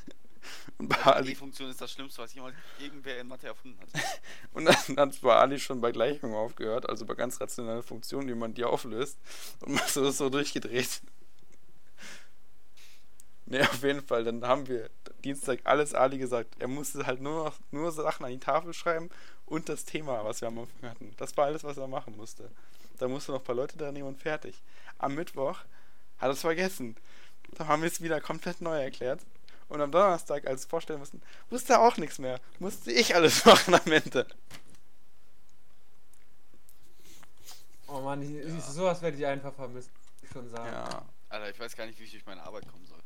Und bei Die Ali, E-Funktion ist das Schlimmste, was jemals irgendwer in Mathe erfunden hat. und dann hat es bei Ali schon bei Gleichungen aufgehört, also bei ganz rationalen Funktionen, wie man die auflöst. Und man so, so durchgedreht. Ne, auf jeden Fall. Dann haben wir Dienstag alles Ali gesagt. Er musste halt nur noch nur Sachen an die Tafel schreiben und das Thema, was wir am Anfang hatten. Das war alles, was er machen musste. Da musste noch ein paar Leute dran nehmen und fertig. Am Mittwoch hat er es vergessen. Da haben wir es wieder komplett neu erklärt. Und am Donnerstag, als wir vorstellen mussten, wusste er auch nichts mehr. Musste ich alles machen am Ende. Oh Mann, ich, ich, sowas werde ich einfach vermissen, ich schon sagen. Ja. Alter, ich weiß gar nicht, wie ich durch meine Arbeit kommen soll.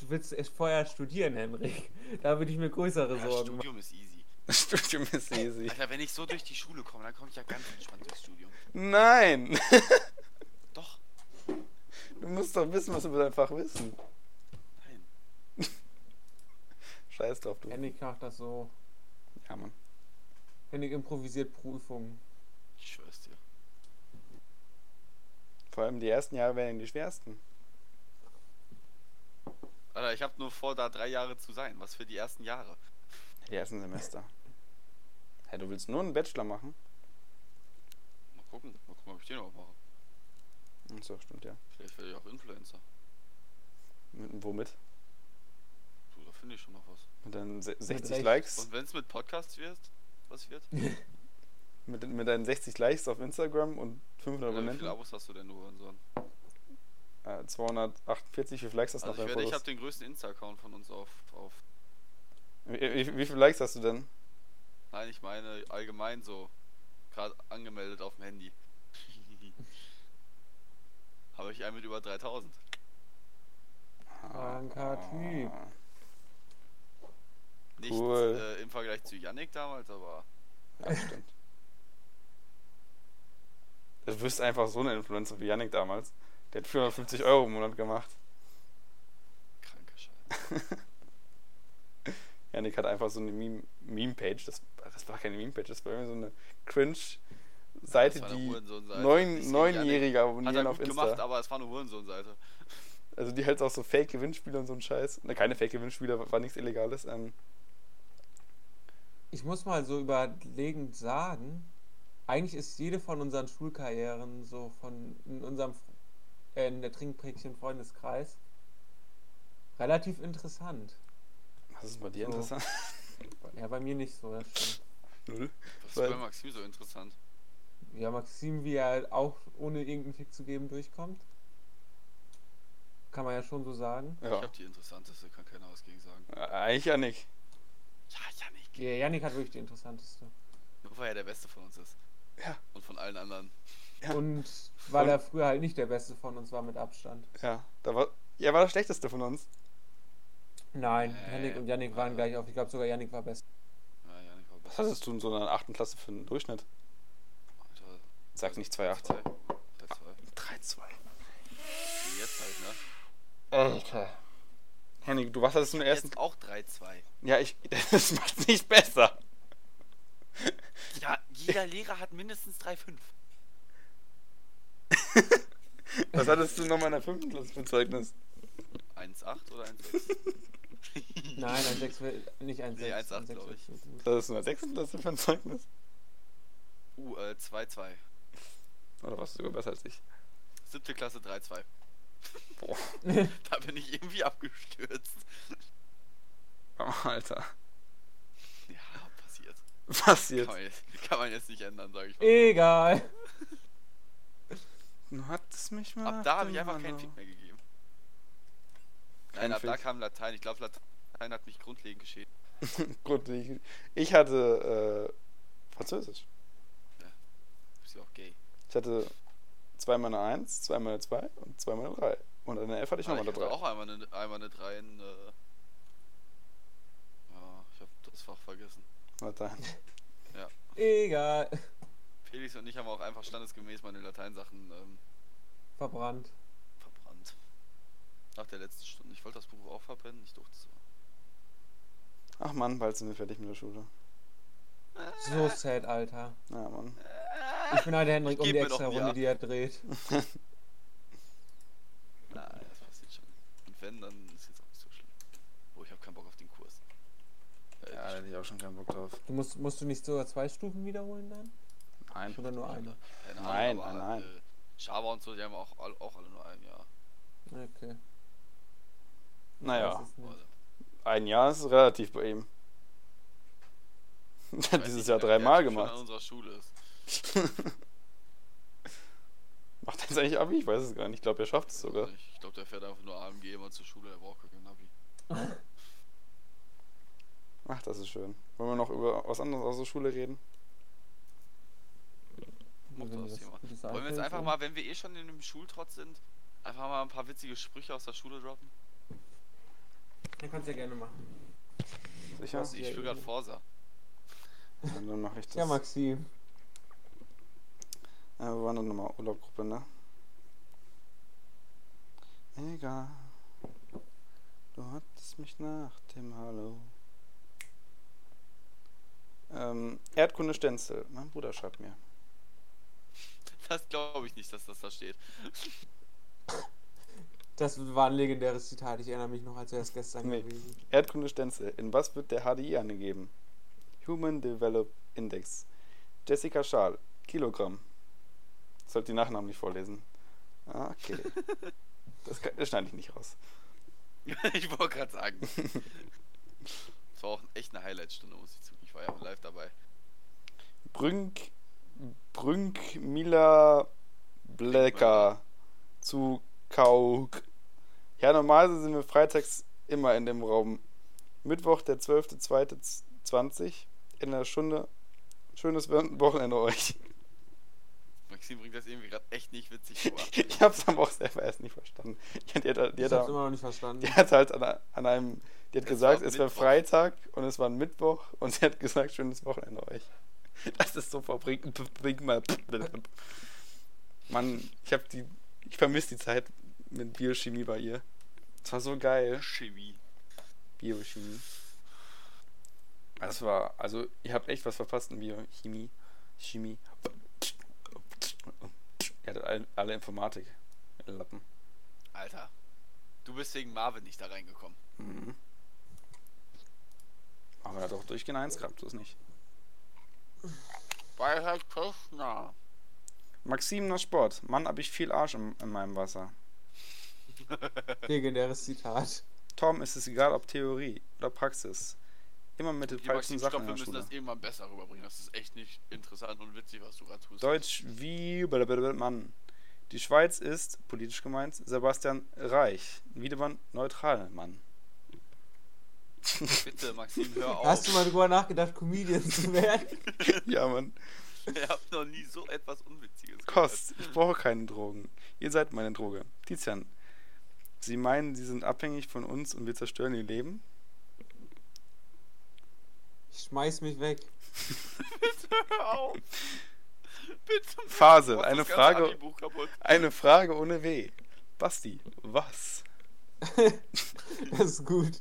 du willst erst vorher studieren, Henrik. Da würde ich mir größere Ja, Sorgen machen. Studium ist easy. Das Studium ist easy. Alter, wenn ich so durch die Schule komme, dann komme ich ja ganz entspannt durchs Studium. Nein! Doch, Du musst doch wissen, was du über dein Fach wissen. nein. Scheiß drauf, du. Henrik macht das so. Ja, Mann. Henrik improvisiert Prüfungen. Ich schwör's dir. Vor allem die ersten Jahre werden die schwersten. Alter, ich habe nur vor, da drei Jahre zu sein. Was für die ersten Jahre. Die ersten Semester. Hey, du willst nur einen Bachelor machen? Mal gucken, mal gucken, ob ich den auch mache. Ach so, stimmt ja. Vielleicht werde ich auch Influencer. Mit, womit? Du, da finde ich schon noch was. Mit deinen se- 60 Recht. Likes? Und wenn es mit Podcasts wird, was wird? Mit, mit deinen 60 Likes auf Instagram und 500 Oder wie Abonnenten? viele Abos hast du denn, du Hurensohn? Äh, 248, wie viele Likes hast du Also auf ich, werde, ich habe den größten Insta-Account von uns auf, auf. Wie, wie, wie viele Likes hast du denn? Nein, ich meine allgemein so. Gerade angemeldet auf dem Handy. habe ich einen mit über 3000. Kranker Typ. Ah. Nicht Cool. äh, im Vergleich zu Yannick damals, aber Ja, stimmt. Du wirst einfach so eine Influencer wie Yannick damals. Der hat 450 Euro im Monat gemacht. kranke Scheiße. Yannick hat einfach so eine Meme- Meme-Page. das, das war keine Meme-Page, das war irgendwie so eine war eine die neun, Nicht gegen Neunjährige Hat abonnieren er auf Insta. gemacht, aber es war eine Hurensohn-Seite. Also die halt auch so Fake-Gewinnspiele und so ein Scheiß. Ne, keine Fake-Gewinnspiele, war- war nichts Illegales. Ähm, Ich muss mal so überlegend sagen, eigentlich ist jede von unseren Schulkarrieren so von in unserem äh, in der Trinkpäckchen Freundeskreis relativ interessant. Was ist bei dir So. interessant? Ja, bei mir nicht so, das stimmt. Null. Was ist Weil- bei Maxim so interessant? Ja, Maxim, wie er auch ohne irgendeinen Fick zu geben durchkommt. Kann man ja schon so sagen. Ich Ja. habe die interessanteste, kann keiner was gegen sagen. Eigentlich Yannick. Ja, Yannick. Ja, Yannick hat wirklich die interessanteste. Nur weil er der Beste von uns ist. Ja. Und von allen anderen. Ja. Und weil Und- er früher halt nicht der Beste von uns war mit Abstand. Ja, da war, er war der schlechteste von uns. Nein, Nee, Yannick und Yannick waren also- gleich auf. Ich glaube sogar Yannick war besser. Ja, Yannick war Was hattest du in so einer 8. Klasse für einen Durchschnitt? Alter, Sag nicht 2,8. 3-2. 3,2. Wie Jetzt halt, ne? Alter. Henning, du du in der ersten? Jetzt auch 3-2. Ja, ich. Das macht nicht besser. Ja, jeder Lehrer hat mindestens 3-5. Was hattest du nochmal in der 5. Klasse für ein Zeugnis? 1-8 oder 1-6? Nein, ein 6 will nicht ein 6. Nee, 1,8 glaub ich. Du in der 6. Klasse für ein Zeugnis? Uh, äh, 2-2. Oder warst du sogar besser als ich? Siebte Klasse 3-2. Boah. Da bin ich irgendwie abgestürzt. Oh, Alter. Ja, passiert. Was Kann man jetzt, kann man jetzt nicht ändern, sag ich mal. Egal. Du hattest mich mal. Ab da habe ich einfach keinen Fick mehr gegeben. Nein, ab da kam Latein. Ich glaube, Latein hat mich grundlegend geschädigt. Gut, ich, ich hatte äh, Französisch. Bist du auch gay? Ich hatte zweimal eine 1, zweimal eine 2 und zweimal eine 3. Und in der F hatte ich Ah, nochmal ich eine hatte 3. auch einmal eine, einmal eine 3 in. Äh, ja, ich habe das Fach vergessen. Latein. Egal. Felix und ich haben auch einfach standesgemäß meine Lateinsachen ähm, verbrannt. Nach der letzten Stunde. Ich wollte das Buch auch verbrennen, ich durfte es aber. Ach Mann, bald sind wir fertig mit der Schule. So sad, Alter. Ja, Mann. Ich bin halt der Henrik Ich um die extra Runde, die er dreht. Na, das passiert schon. Und wenn, dann ist jetzt auch nicht so schlimm. Oh, ich habe keinen Bock auf den Kurs. Äh, Ja, da hätte ich auch schon keinen Bock drauf. Du musst, musst du nicht sogar zwei Stufen wiederholen dann? Nein. Oder nur eine? Nein, nein, nein. Äh, Java und so, die haben auch, all- auch alle nur ein Jahr. Okay. Naja. Ein Jahr ist relativ bei ihm. hat dieses nicht, Jahr dreimal gemacht. an unserer Schule ist. Macht er jetzt eigentlich Abi? Ich weiß es gar nicht. Ich glaube, er schafft es sogar. Ich glaube, der fährt einfach nur AMG immer zur Schule, der braucht kein Navi. Ach, das ist schön. Wollen wir noch über was anderes aus der Schule reden? Wollen wir jetzt einfach mal, wenn wir eh schon in einem Schultrotz sind, einfach mal ein paar witzige Sprüche aus der Schule droppen? Dann kannst du ja gerne machen. Sicher? Ich spiele gerade Forsa. Ja, dann mache ich das. Ja, Maxi. Ja, wir waren dann nochmal Urlaubgruppe, ne? Egal. Du hattest mich nach dem Hallo. Ähm, Erdkunde Stenzel. Mein Bruder schreibt mir. Das glaube ich nicht, dass das da steht. Das war ein legendäres Zitat. Ich erinnere mich noch, als wäre es gestern Nee. gewesen. Erdkunde Stenzel. In was wird der HDI angegeben? Human Develop Index. Jessica Schaal. Kilogramm. Sollte die Nachnamen nicht vorlesen. Ah, okay. Das, kann- das schneide ich nicht raus. ich wollte gerade sagen. Das war auch echt eine Highlight-Stunde, muss ich zugeben. Ich war ja auch live dabei. Brünk, Brünk Mila Blecker zu Kauk. Ja, normalerweise sind wir freitags immer in dem Raum. Mittwoch, der 12.02.20 in der Stunde. Schönes Wochenende euch. Maxim bringt das irgendwie gerade echt nicht witzig rüber. Ich hab's aber auch selber erst nicht verstanden. Die hat, die hat, die Ich hab's immer noch nicht verstanden. die hat halt an, an einem, die hat Es gesagt, war es wäre. Freitag und es war ein Mittwoch und sie hat gesagt, schönes Wochenende euch. Das ist so verbringt. Mal. Mann, ich hab die. Ich vermisse die Zeit mit Biochemie bei ihr. Das war so geil. Chemie. Biochemie. Das war, also, ihr habt echt was verpasst in Biochemie. Chemie. Ihr hattet alle, Informatik. ihr Lappen. Alter. Du bist wegen Marvin nicht da reingekommen. Mhm. Aber er hat auch durchgehend eins gehabt, so ist nicht. Bei Herr Köchner. Maxim nach Sport. Mann, hab ich viel Arsch in, in meinem Wasser. Legendäres Zitat. Tom, ist es egal, ob Theorie oder Praxis. Immer mit den Hier, falschen Sachen stopp, in wir der müssen Schule. das irgendwann besser rüberbringen. Das ist echt nicht interessant und witzig, was du gerade tust. Deutsch wie Mann. Die Schweiz ist, politisch gemeint, Sebastian Reich. Wiedemann neutral, Mann. Bitte, Maxim, hör auf. Hast du mal drüber nachgedacht, Comedian zu werden? ja, Mann. Ich hab noch nie so etwas Unwitziges Kost, ich brauche keine Drogen. Ihr seid meine Droge. Tizian, Sie meinen, Sie sind abhängig von uns und wir zerstören Ihr Leben? Ich schmeiß mich weg. Bitte hör auf. Bitte. Phase, Mach das eine Frage, eine Frage ohne W. Basti, was? Das ist gut.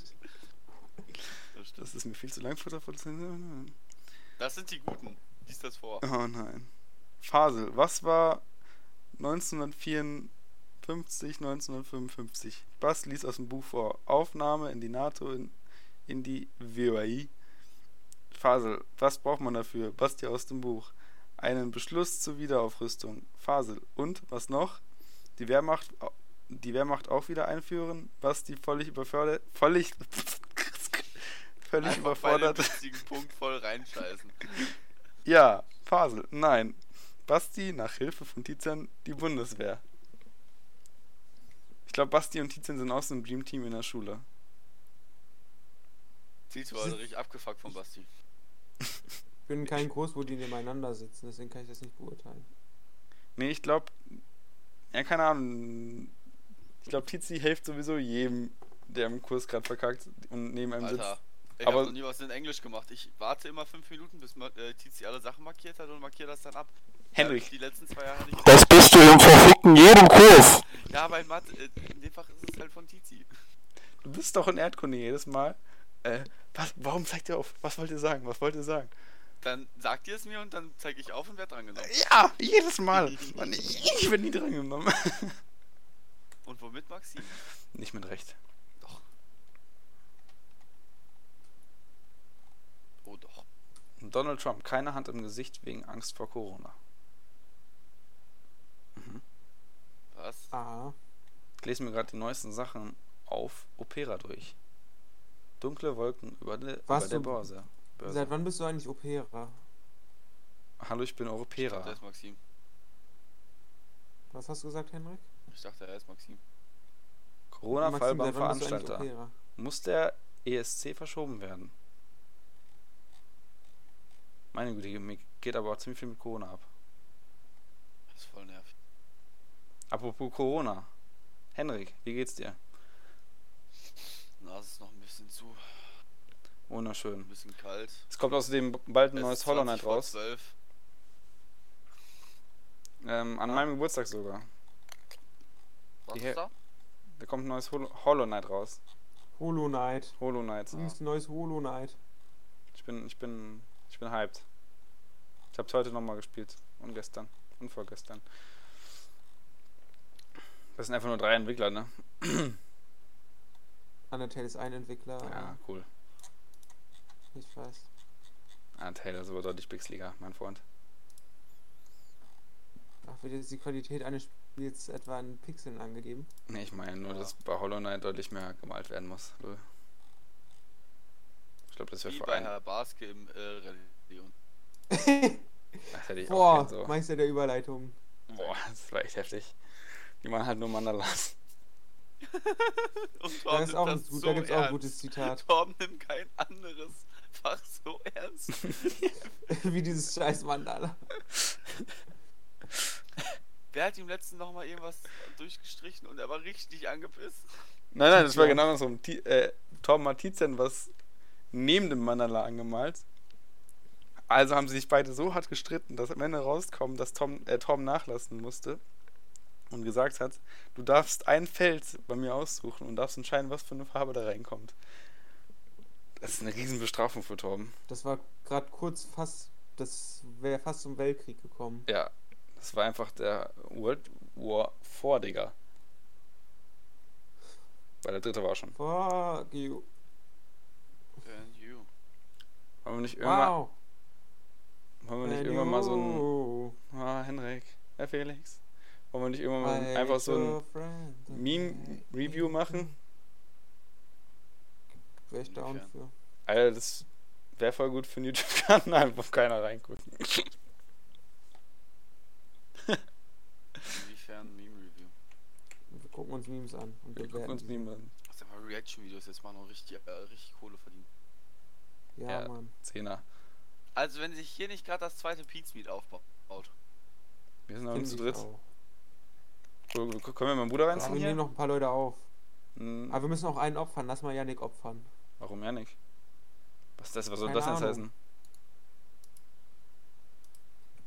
Das ist mir viel zu lang Futter vor Das sind die Guten. Lies das vor. Oh nein. Fasel, was war 1954, 1955? Bas liest aus dem Buch vor. Aufnahme in die NATO, in, in die WAI. Fasel, was braucht man dafür? Basti aus dem Buch. Einen Beschluss zur Wiederaufrüstung. Fasel, und was noch? Die Wehrmacht, die Wehrmacht auch wieder einführen? Basti völlig überfordert. Völlig. völlig Einfach bei dem überfordert. Punkt voll reinscheißen. Ja, Fasel, nein. Basti nach Hilfe von Tizian die Bundeswehr. Ich glaube, Basti und Tizian sind auch so ein Dreamteam in der Schule. Tito war richtig abgefuckt von Basti. Ich bin kein Groß, wo die nebeneinander sitzen, deswegen kann ich das nicht beurteilen. Nee, ich glaube, ja, keine Ahnung. Ich glaube, Tizi hilft sowieso jedem, der im Kurs gerade verkackt und neben einem Alter. sitzt. Ich Aber- hab noch nie was in Englisch gemacht. Ich warte immer fünf Minuten, bis äh, Tizi alle Sachen markiert hat und markiere das dann ab. Henrik, Die letzten zwei Jahre hatte ich. Das bist du im verfickten jedem Kurs. Ja, bei Mathe, äh, in dem Fach ist es halt von Tizi. du bist doch in Erdkunde jedes Mal. Äh, was, warum zeigt ihr auf? Was wollt ihr sagen? Was wollt ihr sagen? Dann sagt ihr es mir und dann zeige ich auf und werde drangenommen. Ja, jedes Mal. Mann, ich, ich bin nie drangenommen. Und womit, Maxim? Nicht mit Recht. Doch. Oh doch. Donald Trump, keine Hand im Gesicht wegen Angst vor Corona. Was? Ah. Ich lese mir gerade die neuesten Sachen auf Opera durch. Dunkle Wolken über, de, Was, über der Börse. Börse. Seit wann bist du eigentlich Opera? Hallo, ich bin Ich dachte, Europäer. er ist Maxim. Was hast du gesagt, Henrik? Ich dachte, er ist Maxim. Corona-Fall beim Veranstalter. Opera? Muss der ESC verschoben werden? Meine Güte, mir geht aber auch ziemlich viel mit Corona ab. Das ist voll nervig. Apropos Corona. Henrik, wie geht's dir? Nase ist noch ein bisschen zu, Wunderschön. ein bisschen kalt. Es kommt außerdem bald ein Es neues Hollow 20 Knight raus. 12. Ähm, an Ah. meinem Geburtstag sogar. Was Die ist da? Da kommt ein neues Hol Hollow Knight raus. Hollow Knight. Hollow Knight. Das ist ein neues Hollow Knight. Ich bin, ich bin, ich bin hyped. Ich hab's heute nochmal gespielt. Und gestern. Und vorgestern. Das sind einfach nur drei Entwickler, ne? Undertale ist ein Entwickler. Ja, cool. Ich weiß. Ah, Taylor ist aber deutlich pixeliger, mein Freund. Ach, wird jetzt die Qualität eines Spiels etwa in Pixeln angegeben? Nee, ich meine nur, Ja. dass bei Hollow Knight deutlich mehr gemalt werden muss. Ich glaube, das wäre Wie vor bei allem. Herr Baske im äh, Religion. Das hätte ich auch Boah, gern so. Meister der Überleitung. Boah, das war echt heftig. Die machen halt nur Mandalas. Und Da, Torben ist auch ein, das gut, so da gibt's auch ein gutes Zitat. Torben nimmt kein anderes Fach so ernst. Wie dieses scheiß Mandala. Wer hat ihm letztens noch mal irgendwas durchgestrichen und er war richtig angepisst? Nein, nein, das war genau andersrum. Ti- äh, Torben hat Tizian was neben dem Mandala angemalt. Also haben sie sich beide so hart gestritten, dass am Ende rauskommt, dass Tom, äh, Torben nachlassen musste und gesagt hat, du darfst ein Feld bei mir aussuchen und darfst entscheiden, was für eine Farbe da reinkommt. Das ist eine riesen Bestrafung für Torben. Das war gerade kurz fast, das wäre fast zum Weltkrieg gekommen. Ja, das war einfach der World War 4, Digga. Weil der dritte war schon. Fuck you. And you. Wollen wir nicht irgendwann, Wow. wollen wir nicht irgendwann mal so ein. Ah, Henrik, Herr Felix. Wollen wir nicht irgendwann mal einfach so ein Meme-Review machen? Wär ich down für. Alter, das wäre voll gut für einen YouTube-Kanal, wo keiner reinguckt. Inwiefern Meme Review? Wir gucken uns Memes an. Und Wir gucken bewerten uns sie. Meme an. Hast du mal Reaction-Videos jetzt mal noch richtig, äh, richtig Kohle verdient. Ja, Ja. Mann. Zehner. Also wenn sich hier nicht gerade das zweite Pizmeet aufbaut. Wir sind nicht zu dritt. auch. Können wir meinen Bruder Ja, reinziehen wir hier? nehmen noch ein paar Leute auf. Hm, Aber wir müssen auch einen opfern. Lass mal Yannick opfern. warum ja nicht? Was, das, was soll Keine das jetzt heißen?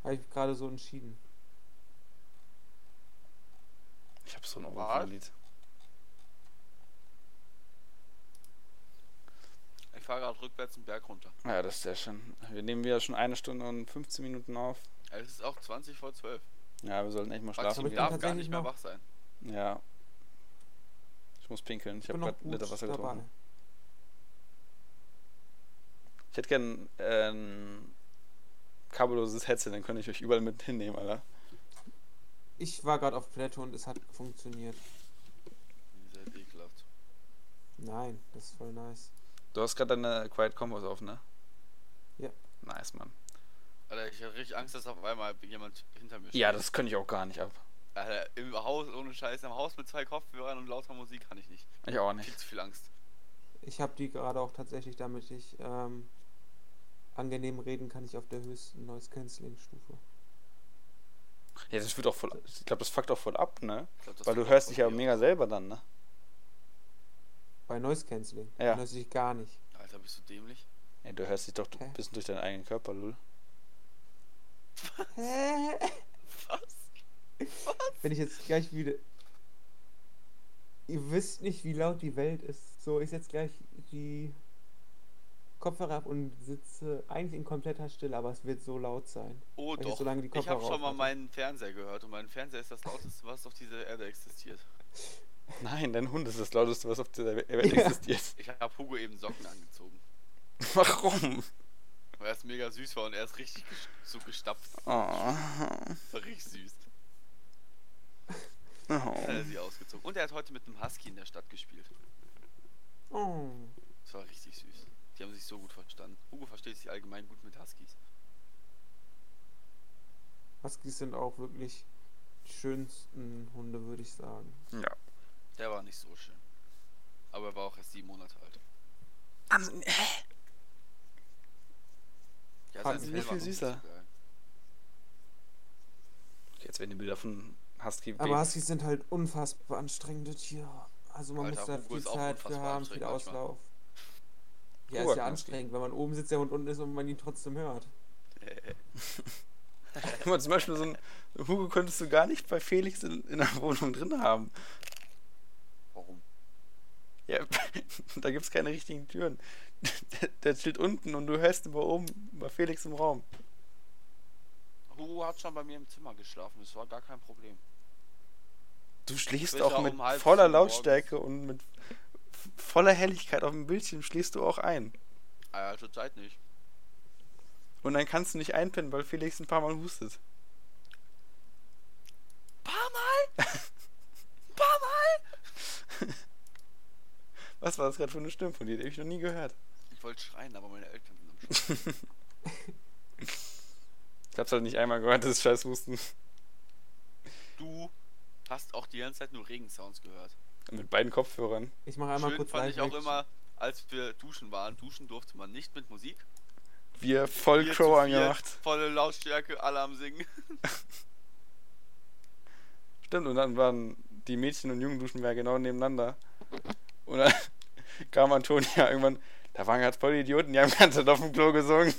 Habe ich gerade so entschieden. Ich hab so ein? Ohrwurm-Lied. Ich fahre gerade rückwärts den Berg runter. Ja, das ist ja schon. Wir nehmen wieder schon eine Stunde und 15 Minuten auf. Es ist auch 20 vor 12. Ja, wir sollten echt mal schlafen Aber ich darf gar nicht mehr wach sein. Ja. Ich muss pinkeln. Ich Ich habe gerade Liter Wasser dabei. getrunken. Ich hätte gern äh, ein kabelloses Headset, dann könnte ich euch überall mit hinnehmen, Alter. Ich war gerade auf Toilette und es hat funktioniert. Seid ekelhaft. Nein, das ist voll nice. Du hast gerade deine Quiet Combos auf, ne? Ja. Nice, Mann. Alter, ich hatte richtig Angst, dass auf einmal jemand hinter mir steht. Ja, das könnte ich auch gar nicht ab. Alter, im Haus, ohne Scheiß, im Haus mit zwei Kopfhörern und lauter Musik kann ich nicht. Ich auch Viel nicht. zu viel Angst. Ich habe die gerade auch tatsächlich, damit ich ähm, angenehm reden kann, ich auf der höchsten Noise Cancelling Stufe. Ja, das wird auch voll. Ich glaube, das fuckt auch voll ab, ne? Glaub, Weil du hörst dich ja mega selber dann, ne? Bei Noise Cancelling. Ja. Hörst du dich gar nicht. Alter, bist du dämlich? Ja, du hörst dich doch ein bisschen durch deinen eigenen Körper, lul. Hä? Was? Wenn ich jetzt gleich wieder. Ihr wisst nicht, wie laut die Welt ist. So, ich setze gleich die Kopfhörer ab und sitze eigentlich in kompletter Stille, aber es wird so laut sein. Oh Weil ich doch. so lange die ich habe schon mal meinen Fernseher gehört und mein Fernseher ist das lauteste, was auf dieser Erde existiert. Nein, dein Hund ist das lauteste, was auf der Welt Ja. existiert. Ich habe Hugo eben Socken angezogen. Warum? Weil er es mega süß war und er ist richtig so gestapft. Oh. War richtig süß. Dann hat er oh. sie ausgezogen. Und er hat heute mit einem Husky in der Stadt gespielt. Oh. Das war richtig süß. Die haben sich so gut verstanden. Hugo versteht sich allgemein gut mit Huskies. Huskies sind auch wirklich die schönsten Hunde, würde ich sagen. Ja. Der war nicht so schön. Aber er war auch erst sieben Monate alt. Ja, Fanden Sie nicht viel süßer? Okay, jetzt werden die Bilder von Husky. Aber Huskies sind halt unfassbar anstrengende Tiere. Also man Alter, muss da Hugo viel Zeit für haben, viel manchmal. Auslauf. Ja, Hugo ist ja anstrengend, wenn man oben sitzt, der Hund unten ist und man ihn trotzdem hört. Guck mal, zum Beispiel so ein Hugo könntest du gar nicht bei Felix in, in der Wohnung drin haben. Warum? Ja, da gibt es keine richtigen Türen. Der, chillt unten und du hörst ihn bei oben bei Felix im Raum. Hugo hat schon bei mir im Zimmer geschlafen, das war gar kein Problem. Du schläfst auch mit um voller Lautstärke und mit voller Helligkeit auf dem Bildschirm schläfst du auch ein. Ah ja, zur Zeit nicht. Und dann kannst du nicht einpennen, weil Felix ein paar Mal hustet. Paar Mal? Paar Mal? Was war das gerade für eine Stimme von dir? Die habe ich noch nie gehört. Ich wollte schreien, aber meine Eltern sind am Schreien. Ich hab's halt nicht einmal gehört, das scheiß Husten. Du hast auch die ganze Zeit nur Regensounds gehört. Mit beiden Kopfhörern. Ich mache einmal Schön kurz fand ich auch immer, als wir duschen waren. Duschen durfte man nicht mit Musik. Wir voll Vier Crow angemacht. Volle Lautstärke, alle am Singen. Stimmt, und dann waren die Mädchen und Jungen duschen wir genau nebeneinander. Und dann kam Antonia irgendwann, da waren gerade voll Idioten, die haben ganz auf dem Klo gesungen.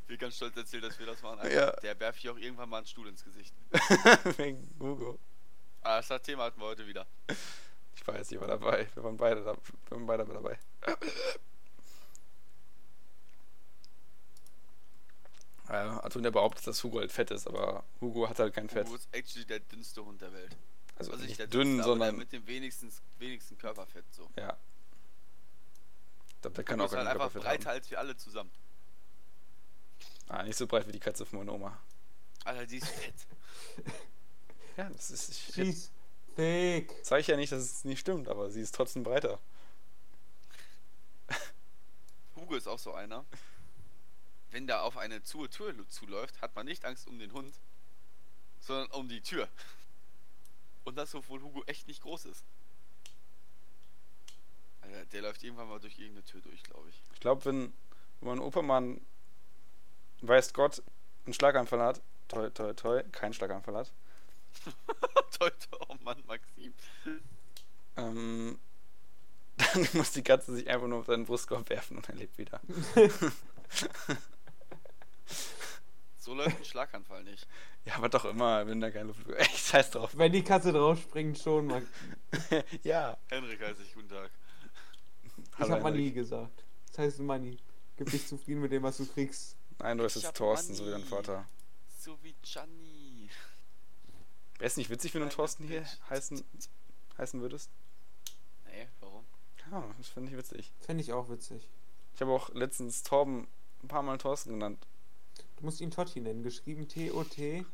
Ich bin ganz stolz erzählt, dass wir das waren. Alter. Ja. Der werfe ich auch irgendwann mal einen Stuhl ins Gesicht. Wegen Hugo. Ah, das Thema hatten wir heute wieder. Ich weiß, ich war dabei. Wir waren beide, da, wir waren beide dabei. Ja, Antonia behauptet, dass Hugo halt fett ist, aber Hugo hat halt kein Fett. Hugo ist actually der dünnste Hund der Welt. Also Also nicht der dünn, dünnste, sondern mit dem wenigsten, wenigsten Körperfett so. ja. Ich glaube, der kann auch ist halt einfach Körperfett breiter haben. als wir alle zusammen. Ah, nicht so breit wie die Katze von meiner Oma. Alter, die ist fett. Ja, das ist. Ich, Schieß. Fick. Sag ich ja nicht, dass es nicht stimmt, aber sie ist trotzdem breiter. Hugo ist auch so einer. Wenn der auf eine zu Tür zuläuft, hat man nicht Angst um den Hund, sondern um die Tür. Und das, obwohl Hugo echt nicht groß ist. Alter, der läuft irgendwann mal durch irgendeine Tür durch, glaube ich. Ich glaube, wenn, wenn mein einen- weiß Gott, einen Schlaganfall hat, toi, toi, toi, keinen Schlaganfall hat, toi, toi, oh Mann, Maxim. ähm, dann muss die Katze sich einfach nur auf seinen Brustkorb werfen und er lebt wieder. So läuft ein Schlaganfall nicht. Ja, aber doch immer, wenn da keine Luft. Echt, scheiß drauf. Wenn die Katze draufspringt, schon, Mann. ja. Henrik heiße ich, guten Tag. Ich Hallo, hab Money Henrik. gesagt. Das heißt Money. Gib dich zufrieden mit dem, was du kriegst. Nein, du bist Ich jetzt Thorsten, so wie dein Money. Vater. So wie Gianni. Wäre es nicht witzig, wenn du Thorsten hier heißen, heißen würdest? Nee, warum? Ja, das finde ich witzig. Fände ich auch witzig. Ich habe auch letztens Torben ein paar Mal Thorsten genannt. Du musst ihn Totti nennen. Geschrieben T-O-T.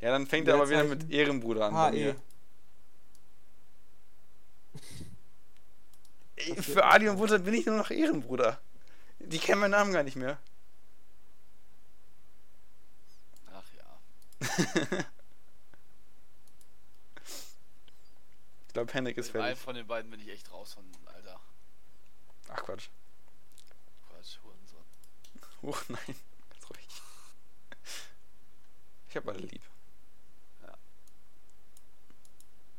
Ja, dann fängt er aber wieder mit Ehrenbruder an. bei H-E. mir. Ey, Was für Adi und Butter bin ich nur noch Ehrenbruder. Die kennen meinen Namen gar nicht mehr. Ach ja. Ich glaube, Henrik ist fertig. von den beiden bin ich echt raus von, Alter. Ach Quatsch. Quatsch, Hurensohn. Huch, nein. Ich habe alle lieb.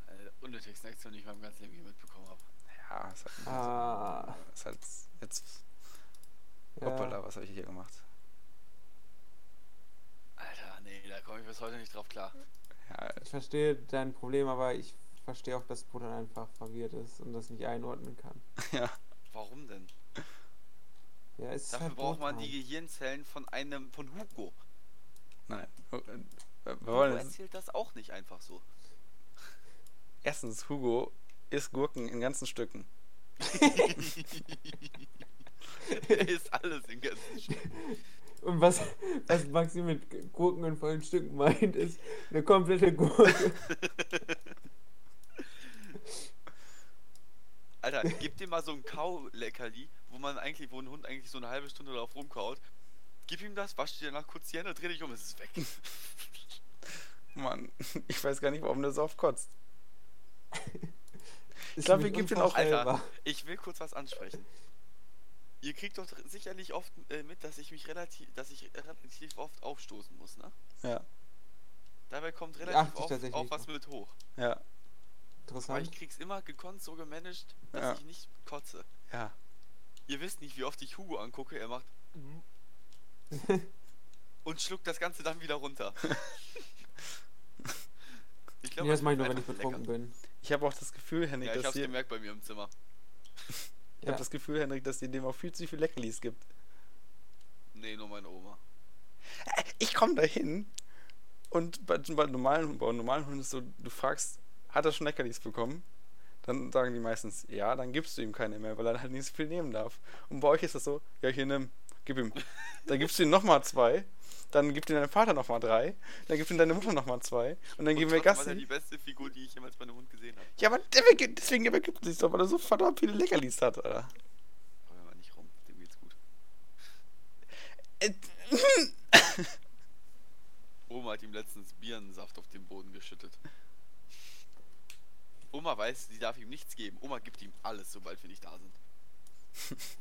Eine der unnötigsten Aktion, die ich in meinem ganzen Leben je mitbekommen habe. Ja, ist halt, Ah. ist halt jetzt. Ja. Hoppala, was habe ich hier gemacht? Alter, nee, da komme ich bis heute nicht drauf klar. Ja, Ich verstehe dein Problem, aber ich verstehe auch, dass Bruder einfach verwirrt ist und das nicht einordnen kann. ja. Warum denn? Ja, ist Dafür halt braucht man die. Gehirnzellen von einem, von Hugo. Nein. Äh, Wir Hugo erzählt das auch nicht einfach so. erstens, Hugo isst Gurken in ganzen Stücken. Er ist alles im ganzen Stück. Und was, was Maxi mit Gurken in vollen Stücken meint, ist eine komplette Gurke. Alter, gib dir mal so ein Kauleckerli, wo man eigentlich, wo ein Hund eigentlich so eine halbe Stunde drauf rumkaut. Gib ihm das, wasch dir danach kurz die Hände, dreh dich um, es ist weg. Mann, ich weiß gar nicht, warum der so oft kotzt. Ist glaub, mir ihr gebt ihn auch- unvorstellbar. Ich will kurz was ansprechen. Ihr kriegt doch sicherlich oft äh, mit, dass ich mich relativ, dass ich relativ oft aufstoßen muss, ne? Ja. Dabei kommt relativ ich auf, tatsächlich auf was mit hoch. Ja, Aber ich Interessant. krieg's immer gekonnt so gemanagt, dass Ja. ich nicht kotze. ja. Ihr wisst nicht, wie oft ich Hugo angucke, er macht und schluckt das Ganze dann wieder runter. ich Nee, das mache ich nur, wenn ich betrunken lecker. bin. Ich habe auch das Gefühl, Henrik, Ja, ich dass hab's dir, gemerkt bei mir im Zimmer. ich Ja. habe das Gefühl, Henrik, dass dir dem auch viel zu viel Leckerlis gibt. Nee, nur meine Oma. Ich komme da hin und bei, bei normalen, bei normalen Hunden ist so, du fragst, hat er schon Leckerlis bekommen? Dann sagen die meistens, ja, dann gibst du ihm keine mehr, weil er halt nicht so viel nehmen darf. Und bei euch ist das so, ja, hier nimm, gib ihm. Dann gibst du ihm nochmal zwei, dann gibt ihm dein Vater nochmal drei, dann gibt ihm deine Mutter nochmal zwei und dann gehen wir trotzdem war er die Gassi. beste Figur, die ich jemals bei einem Hund gesehen habe. Ja, aber deswegen übergibt er sich doch, weil er so verdammt viele Leckerlis hat, Alter. Aber mal nicht rum, dem geht's gut. Äh, Oma hat ihm letztens Birnensaft auf den Boden geschüttet. Oma weiß, sie darf ihm nichts geben. Oma gibt ihm alles, sobald wir nicht da sind.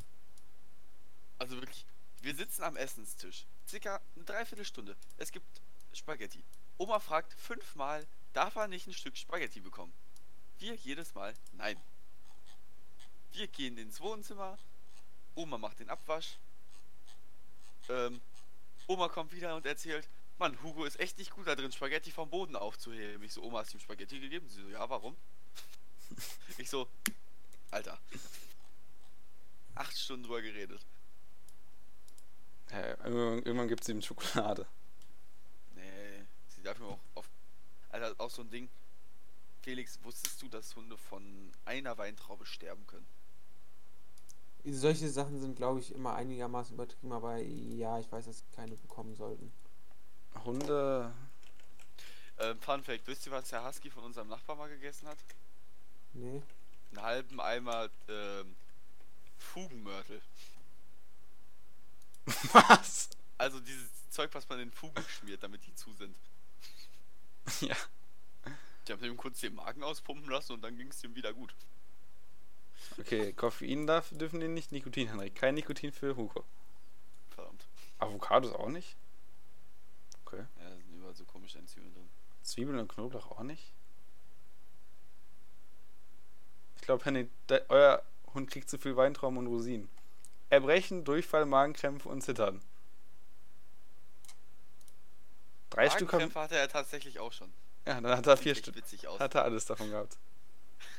Also wirklich, wir sitzen am Essenstisch. Circa eine Dreiviertelstunde. Es gibt Spaghetti. Oma fragt fünfmal, darf er nicht ein Stück Spaghetti bekommen? Wir jedes Mal, nein. Wir gehen ins Wohnzimmer. Oma macht den Abwasch. Ähm, Oma kommt wieder und erzählt, Mann, Hugo ist echt nicht gut da drin, Spaghetti vom Boden aufzuheben. Ich so, Oma, hast du ihm Spaghetti gegeben? Sie so, ja, warum? Ich so, Alter. Acht Stunden drüber geredet. Ja, irgendwann, irgendwann gibt es ihm Schokolade. Nee, sie darf mir auch auf. Alter, auch so ein Ding. Felix, wusstest du, dass Hunde von einer Weintraube sterben können? Solche Sachen sind, glaube ich, immer einigermaßen übertrieben, aber ja, ich weiß, dass sie keine bekommen sollten. Hunde. Ähm, Fun Fact, wisst ihr, was der Husky von unserem Nachbar mal gegessen hat? Nee. Einen halben Eimer ähm, Fugenmörtel. Was? Also dieses Zeug, was man in Fugen schmiert, damit die zu sind. Ja. Die haben ihm kurz den Magen auspumpen lassen und dann ging es ihm wieder gut. Okay, Koffein darf, dürfen die nicht, Nikotin, Henrik. Kein Nikotin für Hugo. Verdammt. Avocados auch nicht? Okay. Ja, da sind überall so komische Enzyme drin. Zwiebeln und Knoblauch auch nicht? Ich glaube, Henrik, euer Hund kriegt zu viel Weintrauben und Rosinen. Erbrechen, Durchfall, Magenkrämpfe und Zittern. Drei Stück haben. Magenkrämpfe hatte er tatsächlich auch schon. Ja, dann hat er vier Stück. Hat er alles davon gehabt.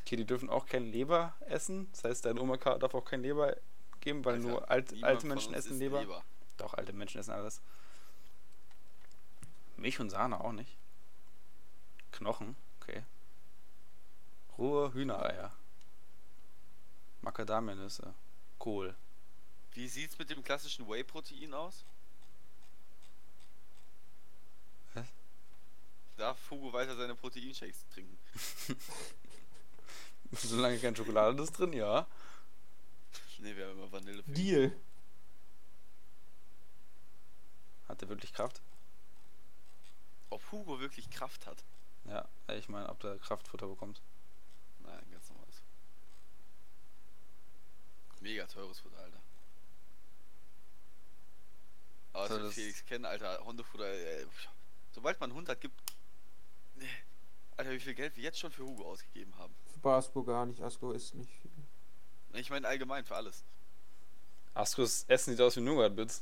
Okay, die dürfen auch kein Leber essen. Das heißt, deine Oma darf auch kein Leber geben, weil Alter, nur alt, alte Menschen essen isst Leber. Doch, alte Menschen essen alles. Milch und Sahne auch nicht. Knochen, okay. Rohe Hühnereier. Macadamianüsse. Kohl. Wie sieht's mit dem klassischen Whey-Protein aus? Was? Darf Hugo weiter seine Proteinshakes trinken? Solange keine Schokolade ist drin, ja. Ne, wir haben immer Vanille. Deal. Hat er wirklich Kraft? Ob Hugo wirklich Kraft hat? Ja, ich meine, ob der Kraftfutter bekommt. Nein, ganz normales. Mega teures Futter, Alter. Aber So, das das- Felix kennen, Alter, Hundefutter. Äh, sobald man einen Hund hat, gibt. Nee. Alter, wie viel Geld wir jetzt schon für Hugo ausgegeben haben. Für Asko gar nicht. Asko ist nicht viel. Ich meine allgemein für alles. Askus Essen sieht aus wie Nougat-Bits.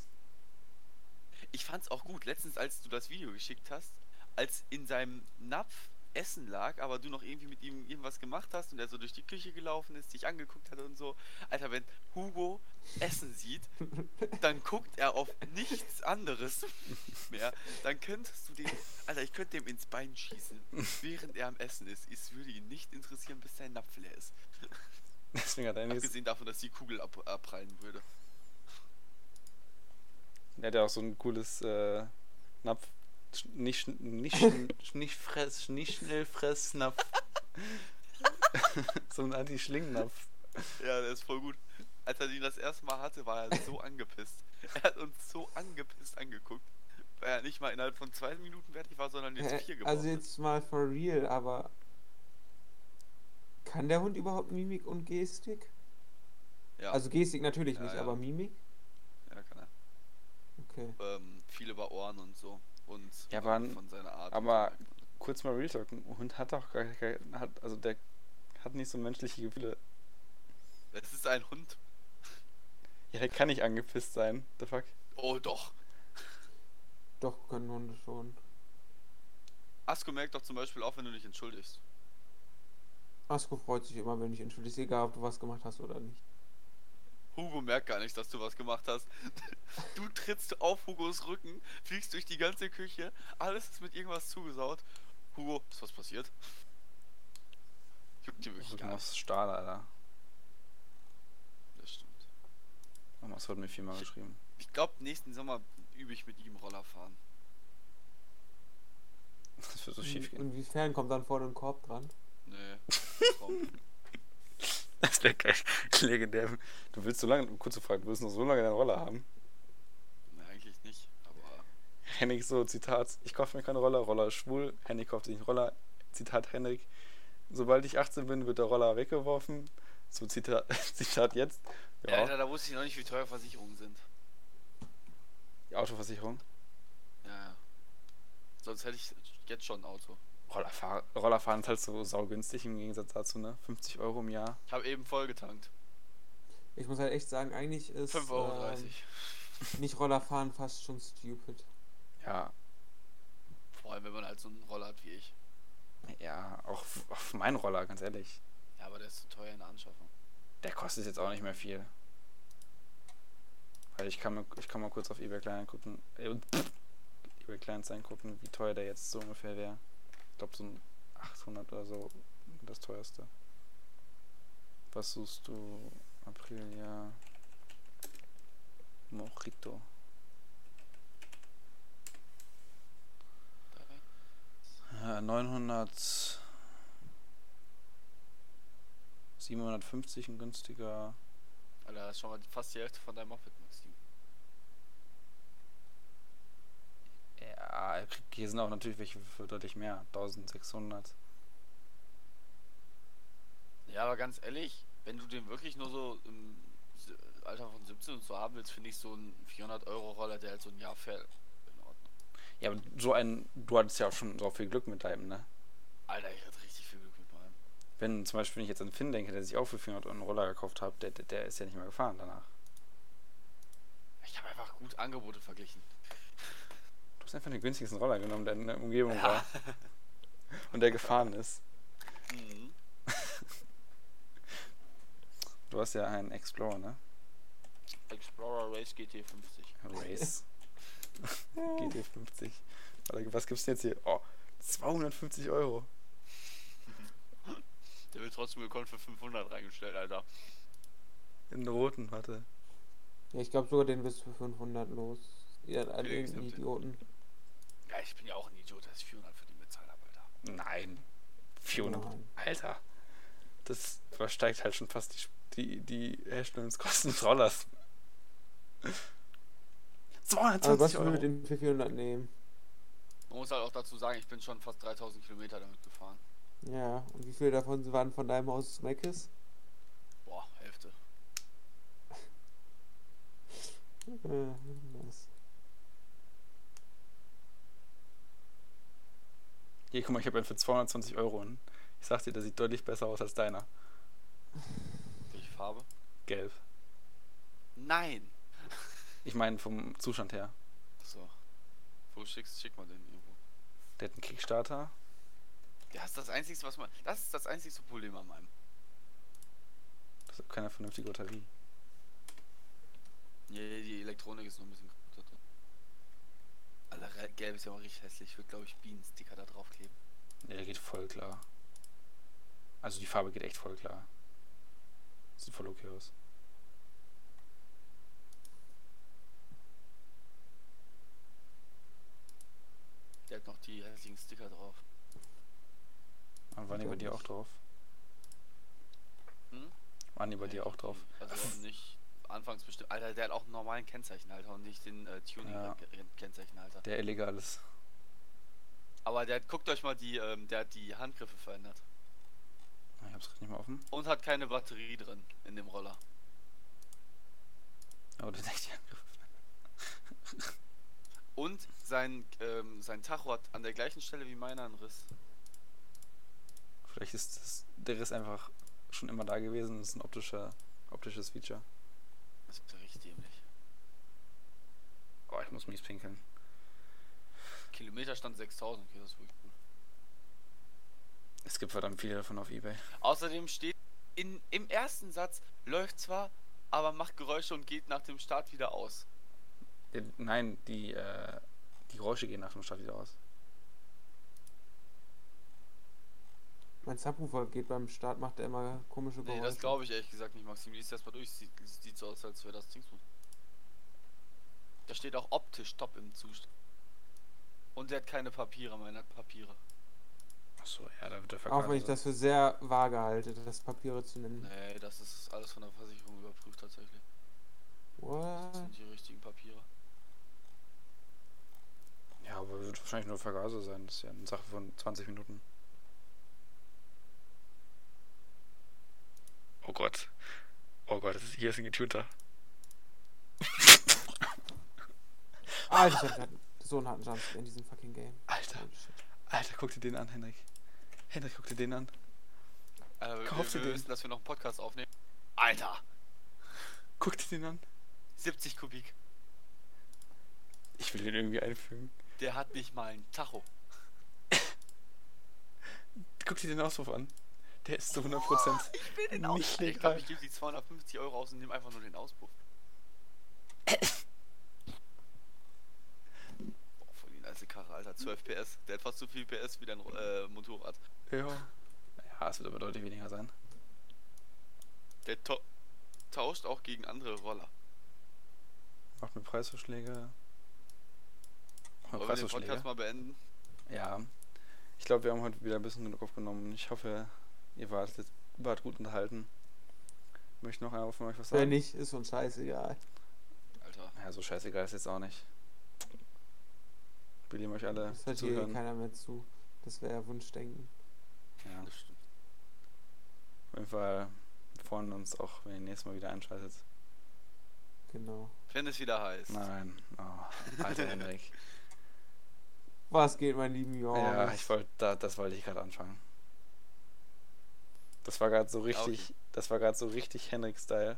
Ich fand's auch gut, letztens, als du das Video geschickt hast, als in seinem Napf Essen lag, aber du noch irgendwie mit ihm irgendwas gemacht hast und er so durch die Küche gelaufen ist, dich angeguckt hat und so. Alter, wenn Hugo Essen sieht, dann guckt er auf nichts anderes mehr. Dann könntest du den, Alter, ich könnte dem ins Bein schießen, während er am Essen ist. Es würde ihn nicht interessieren, bis sein Napf leer ist. Deswegen hat er nichts. Abgesehen davon, dass die Kugel ab, abprallen würde. Der hat ja auch so ein cooles äh, Napf. Nicht, nicht, schn- nicht, fress, nicht schnell Fressnapf. so ein Anti-Schlingnapf. Ja, der ist voll gut. Als er den das erste Mal hatte, war er so angepisst. Er hat uns so angepisst angeguckt, weil er nicht mal innerhalb von zwei Minuten fertig war, sondern jetzt vier gebraucht Also jetzt mal for real, aber kann der Hund überhaupt Mimik und Gestik? Ja, Also Gestik natürlich Ja, nicht, ja. aber Mimik? ja, kann er. Okay. Ähm, viel über Ohren und so. Und Ja, aber- von seiner Art. aber-. Kurz mal Real Talk, ein Hund hat doch gar, gar hat, also der hat nicht so menschliche Gefühle. Es ist ein Hund. Ja, der kann nicht angepisst sein. The fuck? Oh doch. Doch, können Hunde schon. Asko merkt doch zum Beispiel auch, wenn du dich entschuldigst. Asko freut sich immer, wenn ich entschuldige, egal ob du was gemacht hast oder nicht. Hugo merkt gar nicht, dass du was gemacht hast. Du trittst auf Hugos Rücken, fliegst durch die ganze Küche, alles ist mit irgendwas zugesaut. Hugo, ist was passiert? Juckt dir wirklich Rücken gar nicht. aus Stahl, Alter. Das stimmt. Thomas hat mir viermal geschrieben. Ich glaube, nächsten Sommer übe ich mit ihm Roller fahren. Das wird so schief gehen. Inwiefern kommt dann vorne ein Korb dran? Nee. Das wäre geil. Legendär. Du willst so lange, kurze Frage, du willst noch so lange deinen Roller haben? nee, eigentlich nicht. Aber Henrik so, Zitat, ich kaufe mir keine Roller, Roller ist schwul. Henrik kauft sich einen Roller. Zitat Henrik, sobald ich 18 bin, wird der Roller weggeworfen. So Zitat, Zitat jetzt. ja. Ja, Alter, da wusste ich noch nicht, wie teuer Versicherungen sind. die Autoversicherung. Ja, ja. Sonst hätte ich jetzt schon ein Auto. Rollerfahr Rollerfahren ist halt so saugünstig im Gegensatz dazu, ne? 50 Euro im Jahr. Ich habe eben voll getankt. Ich muss halt echt sagen, eigentlich ist 5,30 Euro. ähm, nicht Rollerfahren fast schon stupid. Ja, Vor allem, wenn man halt so einen Roller hat wie ich. ja, auch auf meinen Roller, ganz ehrlich. Ja, aber der ist zu teuer in der Anschaffung. Der kostet jetzt auch nicht mehr viel. Weil ich kann mal, ich kann mal kurz auf eBay Klein gucken. Äh, eBay Kleinanzeigen gucken, wie teuer der jetzt so ungefähr wäre. Ich glaube so ein 800 oder so das teuerste. Was suchst du? Aprilia Mojito. Ja, 900 750 ein günstiger. Alter, das ist schon mal fast die Hälfte von deinem Moped, Maxim. Ja, hier sind auch natürlich welche für deutlich mehr. 1600. Ja, aber ganz ehrlich, wenn du den wirklich nur so im Alter von 17 und so haben willst, finde ich so einen 400-Euro-Roller, der halt so ein Jahr fährt. In Ordnung. Ja, aber so ein, du hattest ja auch schon so viel Glück mit deinem, ne? Alter, ich hatte richtig viel Glück mit meinem. Wenn zum Beispiel, wenn ich jetzt an Finn denke, der sich auch für 400 Euro einen Roller gekauft hat, der, der, der ist ja nicht mehr gefahren danach. Ich habe einfach gut Angebote verglichen. Du hast einfach den günstigsten Roller genommen, der in der Umgebung war und der gefahren ist. Mhm. Du hast ja einen Explorer, ne? Explorer Race GT50. Race. GT50. Warte, Was gibt's denn jetzt hier? Oh, 250 Euro. Der wird trotzdem gekonnt für 500 reingestellt, Alter. In roten, warte. Ja, ich glaube sogar den bist du für 500 los. Ihr alle Felix irgendeinen nimmt den. Ja, ich bin ja auch ein Idiot, dass ich 400 für den bezahlt habe, Alter. Nein. 400. Nein. Alter. Das übersteigt halt schon fast die, die, die Herstellungskosten des Rollers. Aber 220 was Euro. würde den für 400 nehmen? Man muss halt auch dazu sagen, ich bin schon fast 3000 Kilometer damit gefahren. Ja, und wie viele davon waren von deinem Haus Smackes? Boah, Hälfte. Äh, was? Hier, guck mal, ich habe einen für 220 Euro. Und ich sag dir, der sieht deutlich besser aus als deiner. Welche Farbe? Gelb. Nein! Ich meine vom Zustand her. So. Wo schickst, schick mal den irgendwo. Der hat einen Kickstarter. Ja, das ist das einzige, was man. Das ist das einzigste Problem an meinem. Das hat keine vernünftige Batterie. Nee, die Elektronik ist noch ein bisschen. Alter, gelb ist ja auch richtig hässlich. Ich würde, glaube ich, Bienensticker da draufkleben. Ja, der geht voll klar. Also die Farbe geht echt voll klar. Sieht voll okay aus. Der hat noch die hässlichen Sticker drauf. Und waren die bei dir auch drauf? Hm? Waren die bei dir auch drauf? Also nicht anfangs bestimmt. Alter, der hat auch einen normalen Kennzeichenhalter und nicht den äh, Ja. Tuning-Kennzeichenhalter. Der illegal ist. Aber der hat, guckt euch mal die, ähm, der hat die Handgriffe verändert. Ich hab's gerade nicht mehr offen. Und hat keine Batterie drin in dem Roller. Aber das ist echt die Angriffe. Und sein, ähm, sein Tacho hat an der gleichen Stelle wie meiner einen Riss. Vielleicht ist das, der Riss einfach schon immer da gewesen. Das ist ein optischer, optisches Feature. Das ist richtig dämlich. Oh, ich muss mies pinkeln. Kilometerstand 6000, okay, das ist wirklich cool. Es gibt verdammt viele davon auf Ebay. Außerdem steht in, im ersten Satz, läuft zwar, aber macht Geräusche und geht nach dem Start wieder aus. Nein, die, äh, die Geräusche gehen nach dem Start wieder aus. Mein Subwoofer geht beim Start, macht er immer komische Nee, Geräusche. das glaube ich ehrlich gesagt nicht, Maxim. Lies das mal durch. Sieht, sieht so aus, als wäre das Dings. Da steht auch optisch top im Zustand. Und der hat keine Papiere, meiner hat Papiere. Achso, ja, da wird der Auch wenn ich das für sehr vage halte, das Papiere zu nennen. Nee, das ist alles von der Versicherung überprüft tatsächlich. Das What? sind die richtigen Papiere. Ja, aber wird wahrscheinlich nur Vergaser sein. Das ist ja eine Sache von 20 Minuten. Oh Gott. Oh Gott, das ist, hier ist ein getunter. Alter, ich hab grad so einen harten Jumpscare in diesem fucking Game. Alter. Alter, guck dir den an, Henrik. Henrik, guck dir den an. Alter, wir, Kauf dir wir den. wissen, dass wir noch einen Podcast aufnehmen. Alter! Guck dir den an. 70 Kubik. Ich will den irgendwie einfügen. Der hat nicht mal einen Tacho. Guck dir den Auspuff an. Der ist zu 100% Ich will den Nicht Auspuff. Ich legal. glaube, ich gebe die 250 Euro aus und nehme einfach nur den Auspuff. Boah, voll die nice Karre, Alter. 12 PS. Der hat fast so viel PS wie dein äh, Motorrad. Ja. Naja, es wird aber deutlich weniger sein. Der ta tauscht auch gegen andere Roller. Macht mir Preisvorschläge. Wollen wir den. Podcast mal beenden? Ja. Ich glaube, wir haben heute wieder ein bisschen genug aufgenommen. Ich hoffe, ihr wart jetzt wart gut unterhalten. Möchte noch einer von euch was Wenn sagen? nicht, ist uns scheißegal. Alter. Ja, so scheißegal ist jetzt auch nicht. Will ihr euch alle Das hört hier eh keiner mehr zu. Das wäre ja Wunschdenken. Ja. Das stimmt. Auf jeden Fall wir freuen uns auch, wenn ihr nächstes Mal wieder einschaltet. Genau. Wenn es wieder heißt. Nein. Oh, alter Henrik. Was geht, mein lieben Jungs? Ja, ich wollte, da, das wollte ich gerade anfangen. Das war gerade so richtig, Okay. das war gerade so richtig Henrik-Style.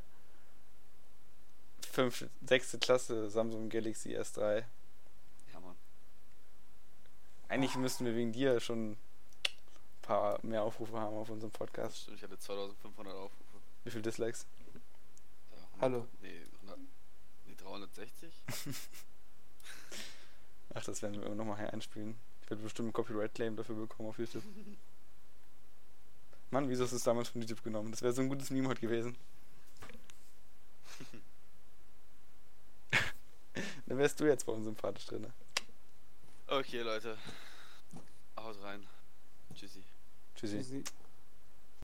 Fünfte, sechste Klasse Samsung Galaxy S3. Ja, Mann. Eigentlich müssten wir wegen dir schon ein paar mehr Aufrufe haben auf unserem Podcast. stimmt, ich hatte 2500 Aufrufe. Wie viel Dislikes? Ja, 100 Hallo. Nee, 100, nee 360? Ach, das werden wir noch mal hier einspielen. Ich werde bestimmt einen Copyright-Claim dafür bekommen auf YouTube. Mann, wieso hast du es damals von YouTube genommen? Das wäre so ein gutes Meme heute gewesen. Dann wärst du jetzt bei uns sympathisch drin. Okay, Leute. Haut rein. Tschüssi. Tschüssi. Tschüssi.